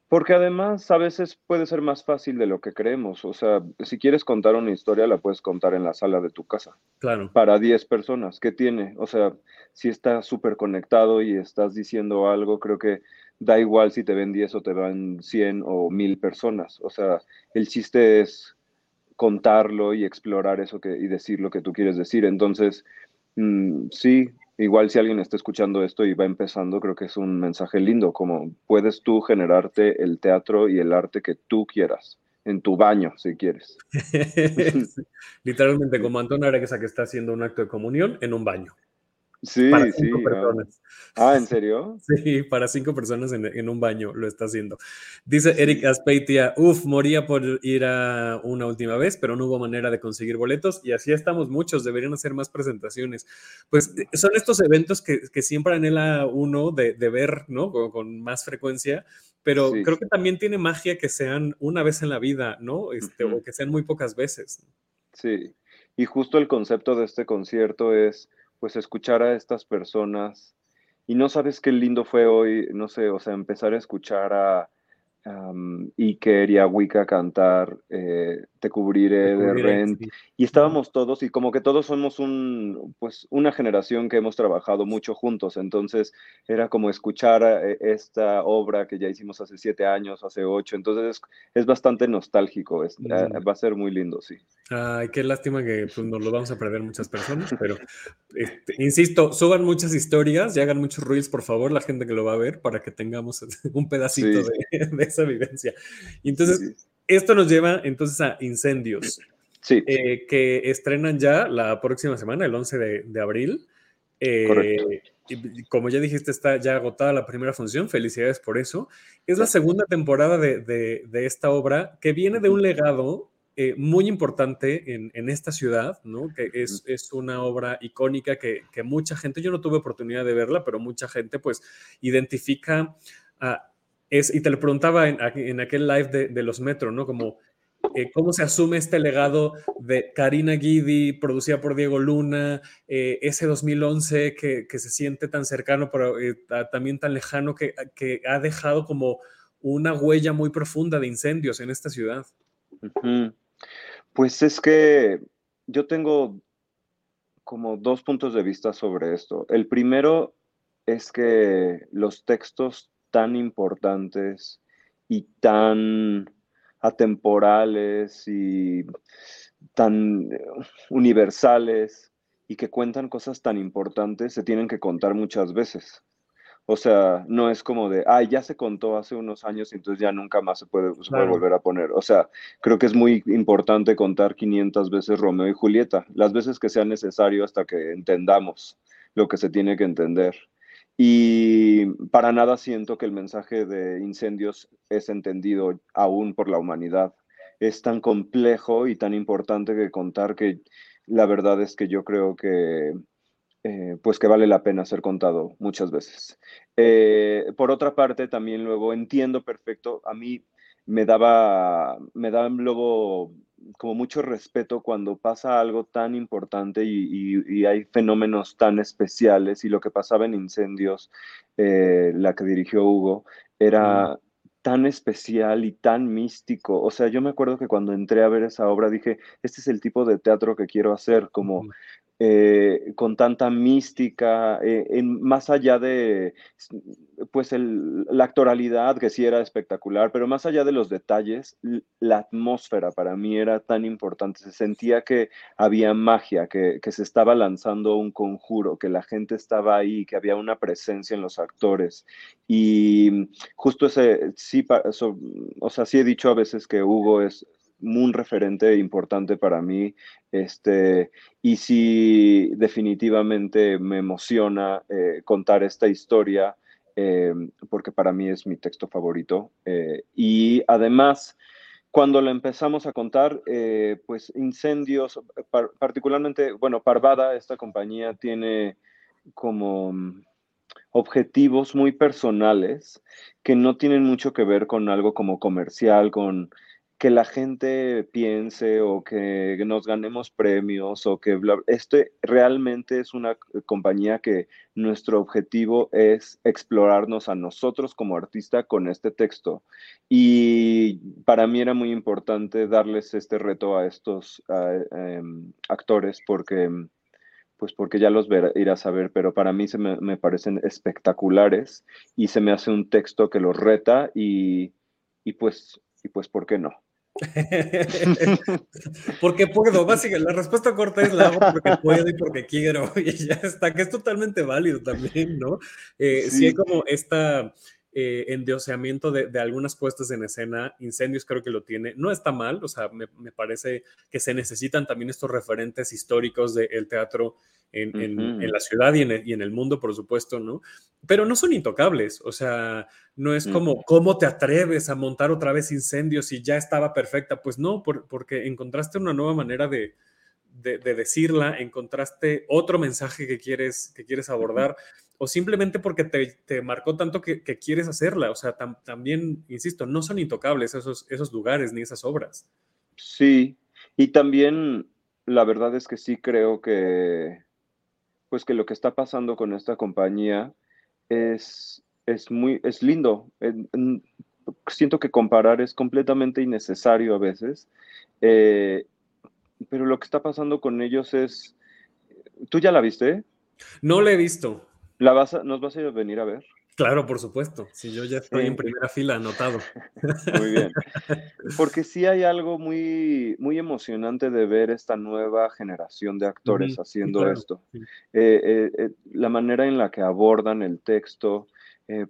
Porque además a veces puede ser más fácil de lo que creemos. O sea, si quieres contar una historia, la puedes contar en la sala de tu casa. Claro. Para 10 personas. ¿Qué tiene? O sea, si estás súper conectado y estás diciendo algo, creo que da igual si te ven 10 o te ven 100 o 1000 personas. O sea, el chiste es contarlo y explorar eso que, y decir lo que tú quieres decir. Entonces, mm, sí, igual si alguien está escuchando esto y va empezando, creo que es un mensaje lindo, como puedes tú generarte el teatro y el arte que tú quieras, en tu baño, si quieres. Literalmente, como Antonio Areguesa que está haciendo un acto de comunión en un baño. Sí, sí. Ah. ¿en serio? Sí, para cinco personas en, un baño lo está haciendo. Dice Eric Aspeitia, uff, moría por ir a una última vez, pero no hubo manera de conseguir boletos y así estamos muchos, deberían hacer más presentaciones. Pues eh, son estos eventos que, siempre anhela uno de, ver, ¿no? Con, más frecuencia, pero creo que también tiene magia que sean una vez en la vida, ¿no? Este, O que sean muy pocas veces. Sí, y justo el concepto de este concierto es pues escuchar a estas personas y no sabes qué lindo fue hoy, no sé, o sea, empezar a escuchar a y quería Wicca cantar eh, Te cubriré de Rent. Y estábamos todos, y como que todos somos un, pues, una generación que hemos trabajado mucho juntos. Entonces era como escuchar eh, esta obra que ya hicimos hace siete años, hace ocho. Entonces es, bastante nostálgico. Es, mm. Va a ser muy lindo, sí. Ay, qué lástima que pues, nos lo vamos a perder muchas personas, pero este, insisto, suban muchas historias y hagan muchos reels, por favor, la gente que lo va a ver, para que tengamos un pedacito de, de esa vivencia. Entonces, esto nos lleva entonces a Incendios, sí. Eh, que estrenan ya la próxima semana, el 11 de, abril. Eh, y como ya dijiste, está ya agotada la primera función. Felicidades por eso. Es la segunda temporada de, esta obra que viene de un legado eh, muy importante en, esta ciudad, ¿no? Que es, es una obra icónica que, que, mucha gente, yo no tuve oportunidad de verla, pero mucha gente pues identifica a es, y te lo preguntaba en, en aquel live de, los Metro, ¿no? Como, eh, ¿cómo se asume este legado de Karina Guidi, producida por Diego Luna, eh, ese 2011 que, que, se siente tan cercano, pero eh, también tan lejano, que, que, ha dejado como una huella muy profunda de incendios en esta ciudad? Pues es que yo tengo como dos puntos de vista sobre esto. El primero es que los textos tan importantes y tan atemporales y tan universales y que cuentan cosas tan importantes se tienen que contar muchas veces. O sea, no es como de, ay, ya se contó hace unos años y entonces ya nunca más se puede, volver a poner. O sea, creo que es muy importante contar 500 veces Romeo y Julieta, las veces que sea necesario hasta que entendamos lo que se tiene que entender. Y para nada siento que el mensaje de incendios es entendido aún por la humanidad. Es tan complejo y tan importante que contar que la verdad es que yo creo que eh, pues que vale la pena ser contado muchas veces. Eh, por otra parte, también luego entiendo perfecto, a mí me daba, me daba luego como mucho respeto cuando pasa algo tan importante y, hay fenómenos tan especiales y lo que pasaba en Incendios, eh, la que dirigió Hugo, era tan especial y tan místico. O sea, yo me acuerdo que cuando entré a ver esa obra dije, este es el tipo de teatro que quiero hacer, como eh, con tanta mística, eh, más allá de pues la actoralidad, que sí era espectacular, pero más allá de los detalles, la atmósfera para mí era tan importante. Se sentía que había magia, que, se estaba lanzando un conjuro, que la gente estaba ahí, que había una presencia en los actores. Y justo ese, sí, o sea, sí he dicho a veces que Hugo es un referente importante para mí. Este, y sí, definitivamente me emociona eh, contar esta historia, eh, porque para mí es mi texto favorito. Eh, y además, cuando la empezamos a contar, pues incendios, particularmente, bueno, Parvada, esta compañía tiene como objetivos muy personales que no tienen mucho que ver con algo como comercial, con que la gente piense o que nos ganemos premios o que este realmente es una compañía que nuestro objetivo es explorarnos a nosotros como artista con este texto y para mí era muy importante darles este reto a estos em, actores porque pues porque ya los irás a ver, pero para mí se me, me, parecen espectaculares y se me hace un texto que los reta y, y pues y pues, ¿por qué no? porque puedo, básicamente, la respuesta corta es la hago porque puedo y porque quiero, y ya está, que es totalmente válido también, ¿no? Eh, sí. hay como esta eh, endioseamiento de, de, algunas puestas en escena, Incendios creo que lo tiene, no está mal, o sea, me, me parece que se necesitan también estos referentes históricos del teatro en, en, la ciudad y en, el, y en, el, mundo, por supuesto, ¿no? Pero no son intocables, o sea, no es como, ¿cómo te atreves a montar otra vez incendios y ya estaba perfecta? Pues no, por, porque encontraste una nueva manera de, de, de, decirla, encontraste otro mensaje que quieres, que quieres abordar, o simplemente porque te, te marcó tanto que, que, quieres hacerla. O sea, también, insisto, no son intocables esos, esos lugares ni esas obras. Sí, y también la verdad es que sí creo que pues que lo que está pasando con esta compañía es, es muy, es lindo. siento que comparar es completamente innecesario a veces, eh, pero lo que está pasando con ellos es, ¿tú ya la viste? No la he visto. ¿La vas ¿Nos vas a a venir a ver? Claro, por supuesto. Si yo ya estoy en primera fila, anotado. Muy bien. Porque sí hay algo muy, muy emocionante de ver esta nueva generación de actores haciendo esto. Eh, eh, eh, la manera en la que abordan el texto.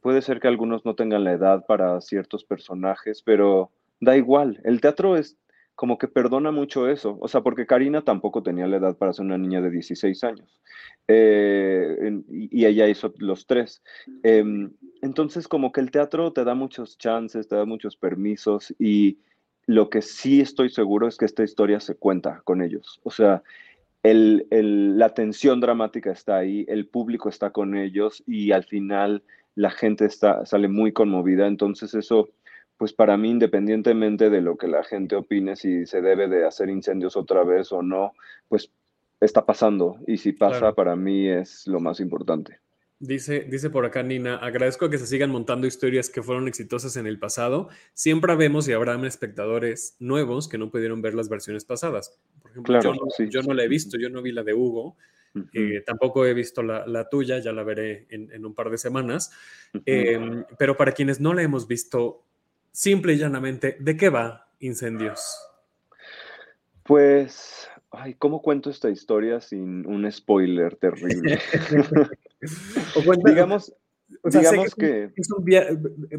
puede ser que algunos no tengan la edad para ciertos personajes, pero da igual. El teatro es como que perdona mucho eso. O sea, porque Karina tampoco tenía la edad para ser una niña de 16 años. Eh, y ella hizo los tres. Em, entonces, como que el teatro te da muchos chances, te da muchos permisos y lo que sí estoy seguro es que esta historia se cuenta con ellos. O sea, la tensión dramática está ahí, el público está con ellos y al final la gente está, sale muy conmovida. Entonces, eso pues para mí, independientemente de lo que la gente opine, si se debe de hacer incendios otra vez o no, pues está pasando. Y si pasa, para mí es lo más importante. Dice, dice por acá Nina, agradezco que se sigan montando historias que fueron exitosas en el pasado. Siempre vemos y habrá espectadores nuevos que no pudieron ver las versiones pasadas. Por ejemplo, yo, no, la he visto, yo no vi la de Hugo, eh, tampoco he visto la, tuya, ya la veré en, un par de semanas. Em, pero para quienes no la hemos visto, simple y llanamente, ¿de qué va Incendios? Pues, ay, ¿cómo cuento esta historia sin un spoiler terrible? digamos, digamos que...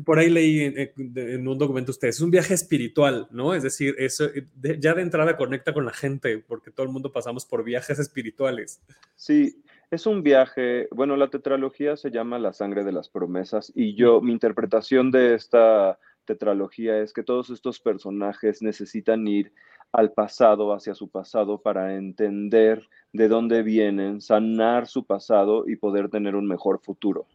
por ahí leí en, un documento ustedes, es un viaje espiritual, ¿no? Es decir, eso ya de entrada conecta con la gente, porque todo el mundo pasamos por viajes espirituales. Sí, es un viaje, bueno, la tetralogía se llama La sangre de las promesas y yo, mi interpretación de esta tetralogía es que todos estos personajes necesitan ir al pasado, hacia su pasado, para entender de dónde vienen, sanar su pasado y poder tener un mejor futuro.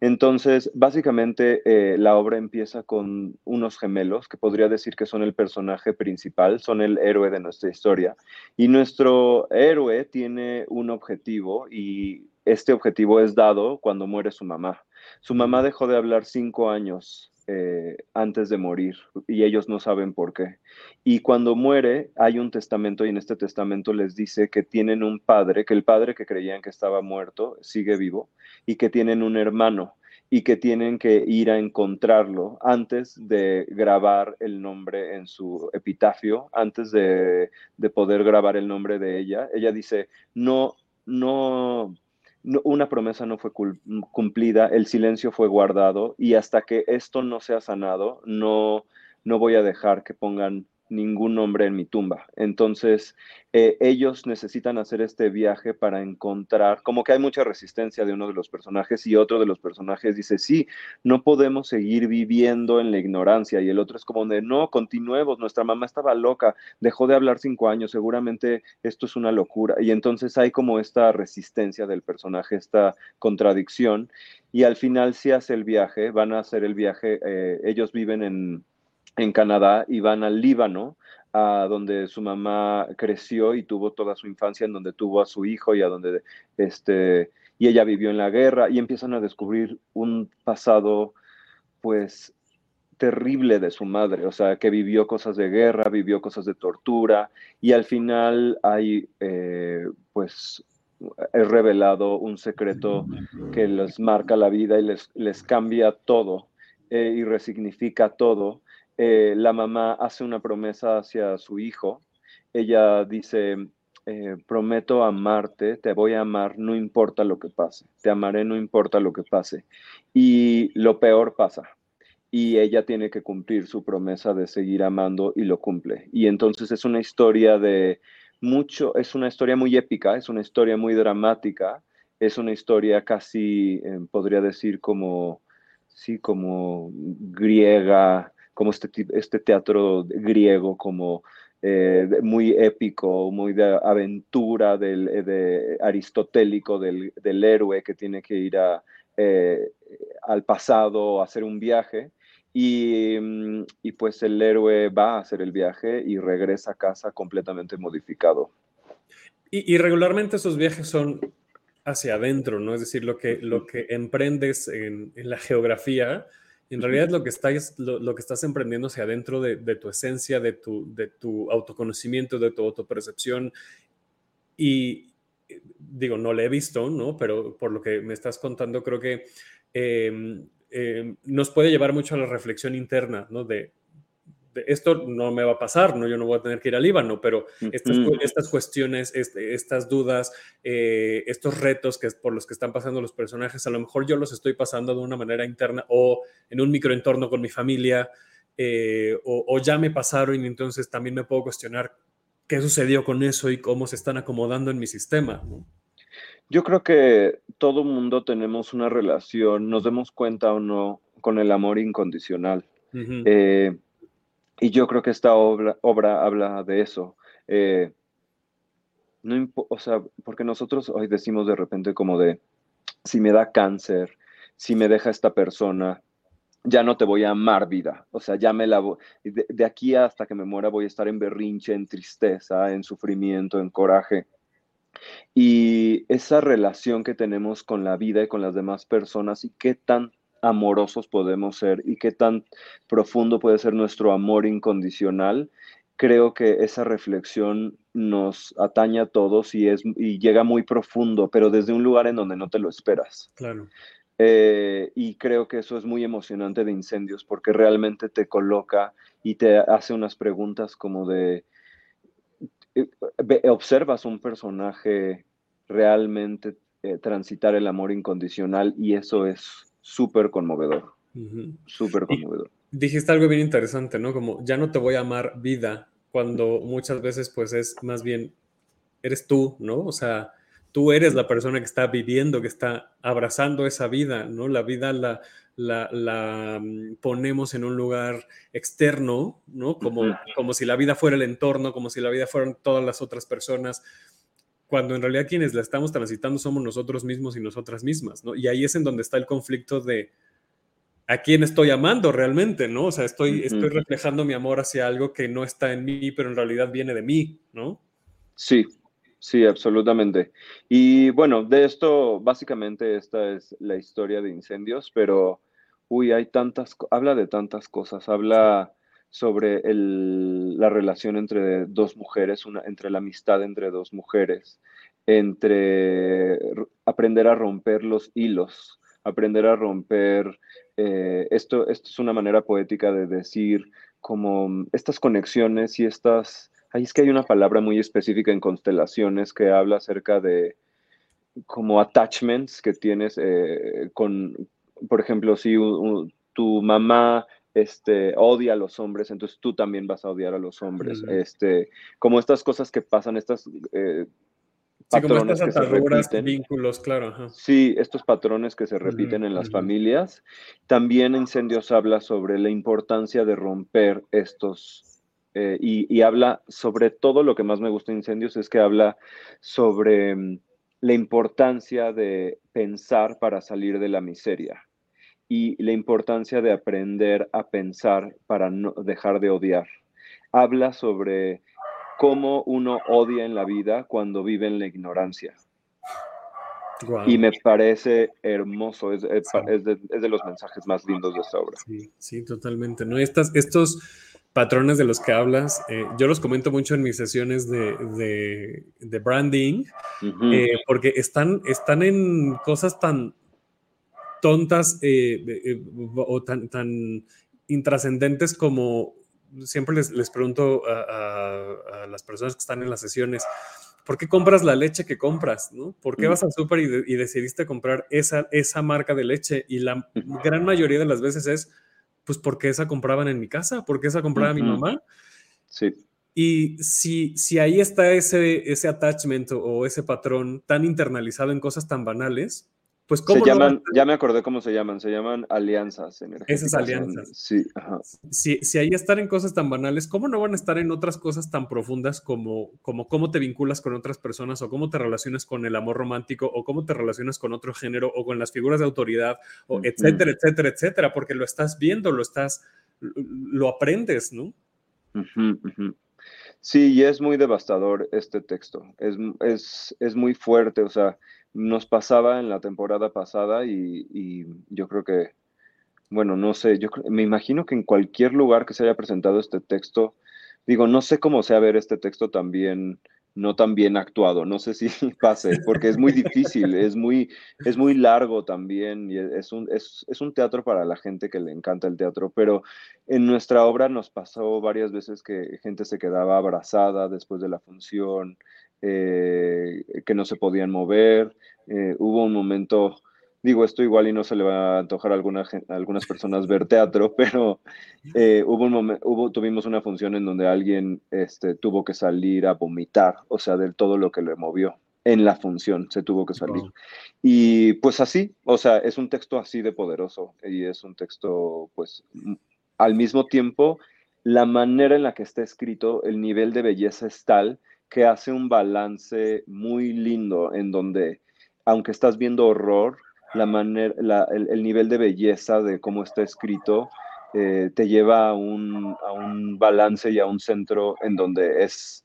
Entonces, básicamente, eh, la obra empieza con unos gemelos, que podría decir que son el personaje principal, son el héroe de nuestra historia. Y nuestro héroe tiene un objetivo y este objetivo es dado cuando muere su mamá. Su mamá dejó de hablar cinco años eh, antes de morir y ellos no saben por qué. Y cuando muere hay un testamento y en este testamento les dice que tienen un padre, que el padre que creían que estaba muerto sigue vivo y que tienen un hermano y que tienen que ir a encontrarlo antes de grabar el nombre en su epitafio, antes de, de poder grabar el nombre de ella. Ella dice, no, no, una promesa no fue cumplida, el silencio fue guardado y hasta que esto no sea sanado, no, no voy a dejar que pongan ningún nombre en mi tumba. Entonces, eh, ellos necesitan hacer este viaje para encontrar, como que hay mucha resistencia de uno de los personajes y otro de los personajes dice, sí, no podemos seguir viviendo en la ignorancia y el otro es como de, no, continuemos, nuestra mamá estaba loca, dejó de hablar cinco años, seguramente esto es una locura. Y entonces hay como esta resistencia del personaje, esta contradicción y al final si hace el viaje, van a hacer el viaje, eh, ellos viven en en Canadá y van al Líbano, a donde su mamá creció y tuvo toda su infancia, en donde tuvo a su hijo y a donde este y ella vivió en la guerra y empiezan a descubrir un pasado pues terrible de su madre, o sea, que vivió cosas de guerra, vivió cosas de tortura y al final hay eh, pues es revelado un secreto que les marca la vida y les, les cambia todo eh, y resignifica todo eh, la mamá hace una promesa hacia su hijo. Ella dice, eh, prometo amarte, te voy a amar, no importa lo que pase, te amaré, no importa lo que pase. Y lo peor pasa. Y ella tiene que cumplir su promesa de seguir amando y lo cumple. Y entonces es una historia de mucho, es una historia muy épica, es una historia muy dramática, es una historia casi, eh, podría decir, como, sí, como griega, como este, este teatro griego, como eh, muy épico, muy de aventura, del, eh, aristotélico, del, héroe que tiene que ir eh, al pasado a hacer un viaje. Y, y, pues el héroe va a hacer el viaje y regresa a casa completamente modificado. Y, y regularmente esos viajes son hacia adentro, ¿no? Es decir, lo que, lo que emprendes en, la geografía, en realidad lo que estás, lo, que estás emprendiendo hacia adentro de, tu esencia, de tu, de tu autoconocimiento, de tu autopercepción. Y digo, no lo he visto, ¿no? Pero por lo que me estás contando, creo que em, em, nos puede llevar mucho a la reflexión interna, ¿no? De, esto no me va a pasar, ¿no? Yo no voy a tener que ir al Líbano, pero estas, estas cuestiones, este, estas dudas, eh, estos retos que, por los que están pasando los personajes, a lo mejor yo los estoy pasando de una manera interna o en un microentorno con mi familia, eh, o, ya me pasaron y entonces también me puedo cuestionar qué sucedió con eso y cómo se están acomodando en mi sistema. Yo creo que todo mundo tenemos una relación, nos demos cuenta o no, con el amor incondicional. Y yo creo que esta obra, habla de eso. Eh, no o sea, porque nosotros hoy decimos de repente como de, si me da cáncer, si me deja esta persona, ya no te voy a amar vida. O sea, ya me la voy, de, de aquí hasta que me muera voy a estar en berrinche, en tristeza, en sufrimiento, en coraje. Y esa relación que tenemos con la vida y con las demás personas y qué tan amorosos podemos ser y qué tan profundo puede ser nuestro amor incondicional, creo que esa reflexión nos atañe a todos y, es, y llega muy profundo, pero desde un lugar en donde no te lo esperas. Claro. Eh, y creo que eso es muy emocionante de incendios porque realmente te coloca y te hace unas preguntas como de, eh, observas un personaje realmente eh, transitar el amor incondicional y eso es súper conmovedor. Súper conmovedor. dijiste algo bien interesante, ¿no? Como ya no te voy a amar vida, cuando muchas veces pues es más bien, eres tú, ¿no? O sea, tú eres la persona que está viviendo, que está abrazando esa vida, ¿no? La vida la, la, mm, ponemos en un lugar externo, ¿no? Como, como si la vida fuera el entorno, como si la vida fueran todas las otras personas cuando en realidad quienes la estamos transitando somos nosotros mismos y nosotras mismas, ¿no? Y ahí es en donde está el conflicto de a quién estoy amando realmente, ¿no? O sea, estoy, estoy reflejando mi amor hacia algo que no está en mí, pero en realidad viene de mí, ¿no? Sí, sí, absolutamente. Y bueno, de esto, básicamente esta es la historia de incendios, pero, uy, hay tantas, habla de tantas cosas, habla sobre la relación entre dos mujeres, una, entre la amistad entre dos mujeres, entre aprender a romper los hilos, aprender a romper, eh, esto, esto es una manera poética de decir como estas conexiones y estas, ahí es que hay una palabra muy específica en constelaciones que habla acerca de como attachments que tienes eh, con, por ejemplo, si tu mamá este, odia a los hombres, entonces tú también vas a odiar a los hombres. este, como estas cosas que pasan, estas eh, patrones que se repiten. vínculos, claro. Sí, estos patrones que se repiten en las familias. También Incendios habla sobre la importancia de romper estos eh, y, habla sobre todo lo que más me gusta de Incendios es que habla sobre mm, la importancia de pensar para salir de la miseria y la importancia de aprender a pensar para no dejar de odiar. Habla sobre cómo uno odia en la vida cuando vive en la ignorancia. Y me parece hermoso, es, es, de, los mensajes más lindos de esta obra. Sí, totalmente. ¿no? Estas, estos patrones de los que hablas, eh, yo los comento mucho en mis sesiones de, de, branding, eh, porque están, están en cosas tan, tontas eh, eh, o tan, tan intrascendentes como siempre les, les pregunto a, las personas que están en las sesiones, ¿por qué compras la leche que compras? ¿no? ¿Por qué mm. vas al súper y, decidiste comprar esa, esa marca de leche? Y la gran mayoría de las veces es, pues porque esa compraban en mi casa, porque esa compraba mi mamá. Sí. Y si, si ahí está ese, ese attachment o ese patrón tan internalizado en cosas tan banales, pues se llaman, ya me acordé cómo se llaman, se llaman alianzas energéticas. Esas alianzas. Sí, ajá. Si, si, ahí están en cosas tan banales, ¿cómo no van a estar en otras cosas tan profundas como, como cómo te vinculas con otras personas o cómo te relacionas con el amor romántico o cómo te relacionas con otro género o con las figuras de autoridad o etcétera, etcétera, etcétera? Porque lo estás viendo, lo estás, lo aprendes, ¿no? Sí, y es muy devastador este texto. Es, es, es muy fuerte, o sea, nos pasaba en la temporada pasada y, yo creo que, bueno, no sé, yo me imagino que en cualquier lugar que se haya presentado este texto, digo, no sé cómo sea ver este texto también no tan bien actuado. No sé si pase, porque es muy difícil, es muy, es muy largo también y es un, es, un teatro para la gente que le encanta el teatro, pero en nuestra obra nos pasó varias veces que gente se quedaba abrazada después de la función, eh, que no se podían mover. Eh, hubo un momento Digo, esto igual y no se le va a antojar a, alguna, algunas personas ver teatro, pero eh, hubo un momento, hubo, tuvimos una función en donde alguien este, tuvo que salir a vomitar, o sea, del todo lo que le movió. En la función se tuvo que salir. Y pues así, o sea, es un texto así de poderoso y es un texto, pues, al mismo tiempo, la manera en la que está escrito, el nivel de belleza es tal que hace un balance muy lindo en donde, aunque estás viendo horror, la manera, el, nivel de belleza de cómo está escrito eh, te lleva a un, a un, balance y a un centro en donde es,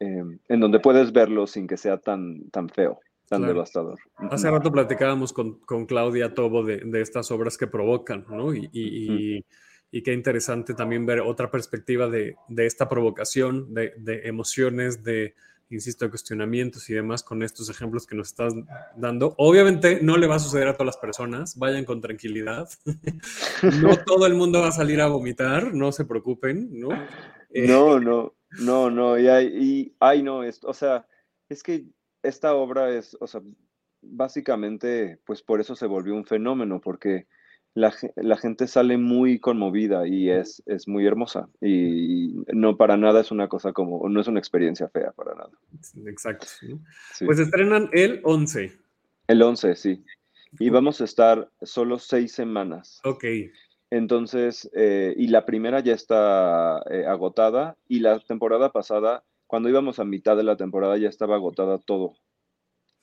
eh, en donde puedes verlo sin que sea tan, tan feo, tan devastador. Hace rato platicábamos con, con Claudia Tobo de, de, estas obras que provocan, ¿no? Y, y, y, qué interesante también ver otra perspectiva de, de esta provocación, de, de emociones, de insisto, cuestionamientos y demás con estos ejemplos que nos estás dando. Obviamente no le va a suceder a todas las personas, vayan con tranquilidad. no todo el mundo va a salir a vomitar, no se preocupen, ¿no? Eh, no, no, no, no, y, hay, ay, no, es, o sea, es que esta obra es, o sea, básicamente, pues por eso se volvió un fenómeno, porque la, gente sale muy conmovida y es, es muy hermosa. Y no para nada es una cosa como, no es una experiencia fea para nada. Exacto. Pues estrenan el 11. El 11, sí. Y vamos a estar solo seis semanas. Ok. Entonces, eh, y la primera ya está eh, agotada y la temporada pasada, cuando íbamos a mitad de la temporada, ya estaba agotada todo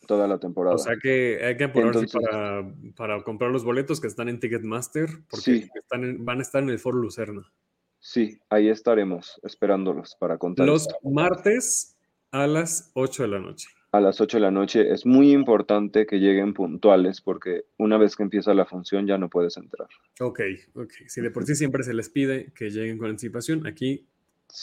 toda la temporada. O sea que hay que apurarse para, para, comprar los boletos que están en Ticketmaster, porque están van a estar en el Foro Lucerna. Sí, ahí estaremos esperándolos para contar. Los martes a las 8 de la noche. A las 8 de la noche es muy importante que lleguen puntuales porque una vez que empieza la función ya no puedes entrar. Ok, ok. Si de por sí siempre se les pide que lleguen con anticipación, aquí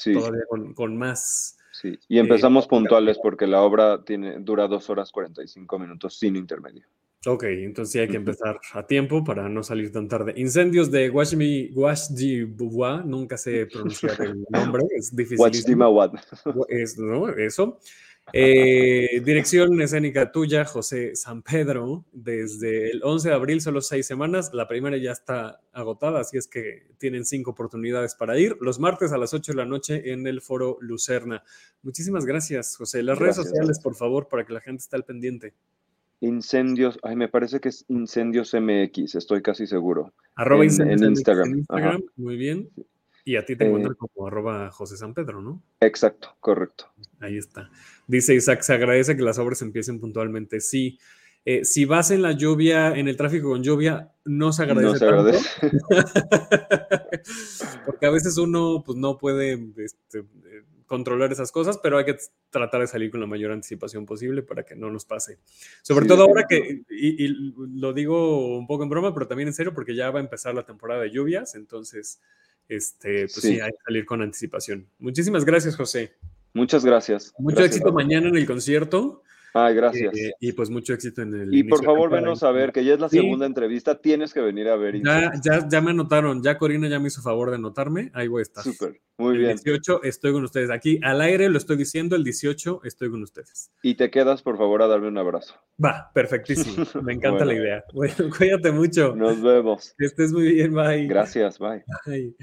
todavía con, con más Sí, y empezamos puntuales porque la obra tiene, dura dos horas 45 minutos sin intermedio. Ok, entonces sí hay que empezar a tiempo para no salir tan tarde. Incendios de Washmi, Washdibuwa, nunca sé pronunciar el nombre, es difícil. Es, ¿no? Eso. Eh, dirección escénica tuya, José San Pedro, desde el 11 de abril, solo seis semanas. La primera ya está agotada, así es que tienen cinco oportunidades para ir. Los martes a las 8 de la noche en el foro Lucerna. Muchísimas gracias, José. Las redes sociales, por favor, para que la gente esté al pendiente. Incendios, ay, me parece que es Incendios MX, estoy casi seguro. Arroba en, Instagram. Muy bien. Y a ti te encuentran eh, como arroba José San Pedro, ¿no? Exacto, correcto. Ahí está. Dice Isaac, se agradece que las obras empiecen puntualmente. Sí. Eh, si vas en la lluvia, en el tráfico con lluvia, no se agradece. No se agradece. Porque a veces uno pues, no puede este, controlar esas cosas, pero hay que tratar de salir con la mayor anticipación posible para que no nos pase. Sobre todo ahora que, y, lo digo un poco en broma, pero también en serio, porque ya va a empezar la temporada de lluvias, entonces este, pues sí. hay que salir con anticipación. Muchísimas gracias, José. Muchas gracias. Mucho éxito mañana en el concierto. Ay, gracias. Eh, y pues mucho éxito en el. Y por favor, venos a ver, que ya es la segunda entrevista, tienes que venir a ver. Ya, ya, ya, me anotaron, ya Corina ya me hizo favor de anotarme, ahí voy a estar. Súper, muy el bien. 18 estoy con ustedes. Aquí al aire lo estoy diciendo, el 18 estoy con ustedes. Y te quedas, por favor, a darme un abrazo. Va, perfectísimo. Me encanta la idea. Bueno, cuídate mucho. Nos vemos. Que estés muy bien, bye. Gracias, bye. Bye.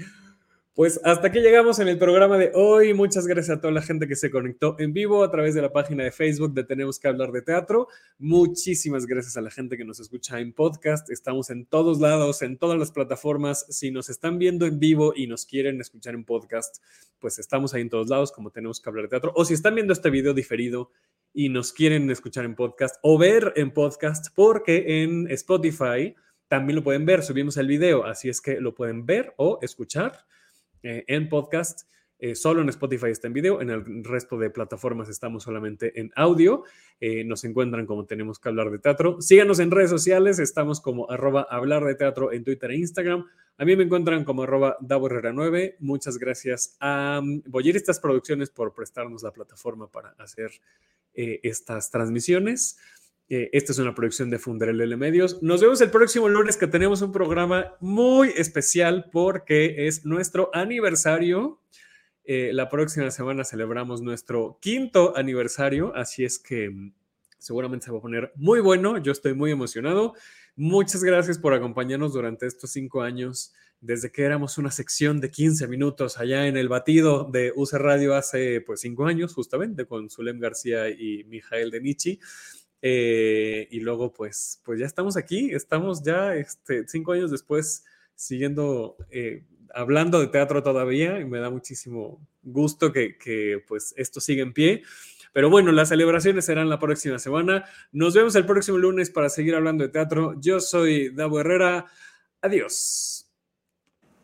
Pues hasta aquí llegamos en el programa de hoy. Muchas gracias a toda la gente que se conectó en vivo a través de la página de Facebook de Tenemos que hablar de teatro. Muchísimas gracias a la gente que nos escucha en podcast. Estamos en todos lados, en todas las plataformas. Si nos están viendo en vivo y nos quieren escuchar en podcast, pues estamos ahí en todos lados como Tenemos que hablar de teatro. O si están viendo este video diferido y nos quieren escuchar en podcast o ver en podcast, porque en Spotify también lo pueden ver. Subimos el video, así es que lo pueden ver o escuchar eh, en podcast. Eh, solo en Spotify está en video, en el resto de plataformas estamos solamente en audio. Eh, nos encuentran como tenemos que hablar de teatro. Síganos en redes sociales, estamos como arroba hablar de teatro en Twitter e Instagram. A mí me encuentran como arroba 9 Muchas gracias a um, Boyeristas Producciones por prestarnos la plataforma para hacer estas transmisiones. Esta es una producción de Funderel Medios. Nos vemos el próximo lunes que tenemos un programa muy especial porque es nuestro aniversario. Eh, la próxima semana celebramos nuestro quinto aniversario, así es que mm, seguramente se va a poner muy bueno. Yo estoy muy emocionado. Muchas gracias por acompañarnos durante estos cinco años, desde que éramos una sección de 15 minutos allá en el batido de UC Radio hace pues cinco años, justamente con Zulem García y Mijael Denichi. Eh, y luego, pues, pues ya estamos aquí, estamos ya este, cinco años después siguiendo eh, hablando de teatro todavía y me da muchísimo gusto que, pues esto siga en pie. Pero bueno, las celebraciones serán la próxima semana. Nos vemos el próximo lunes para seguir hablando de teatro. Yo soy Davo Herrera. Adiós.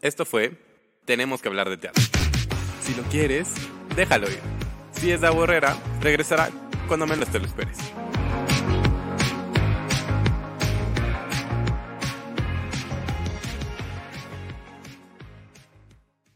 Esto fue Tenemos que hablar de teatro. Si lo quieres, déjalo ir. Si es Davo Herrera, regresará cuando menos te lo esperes.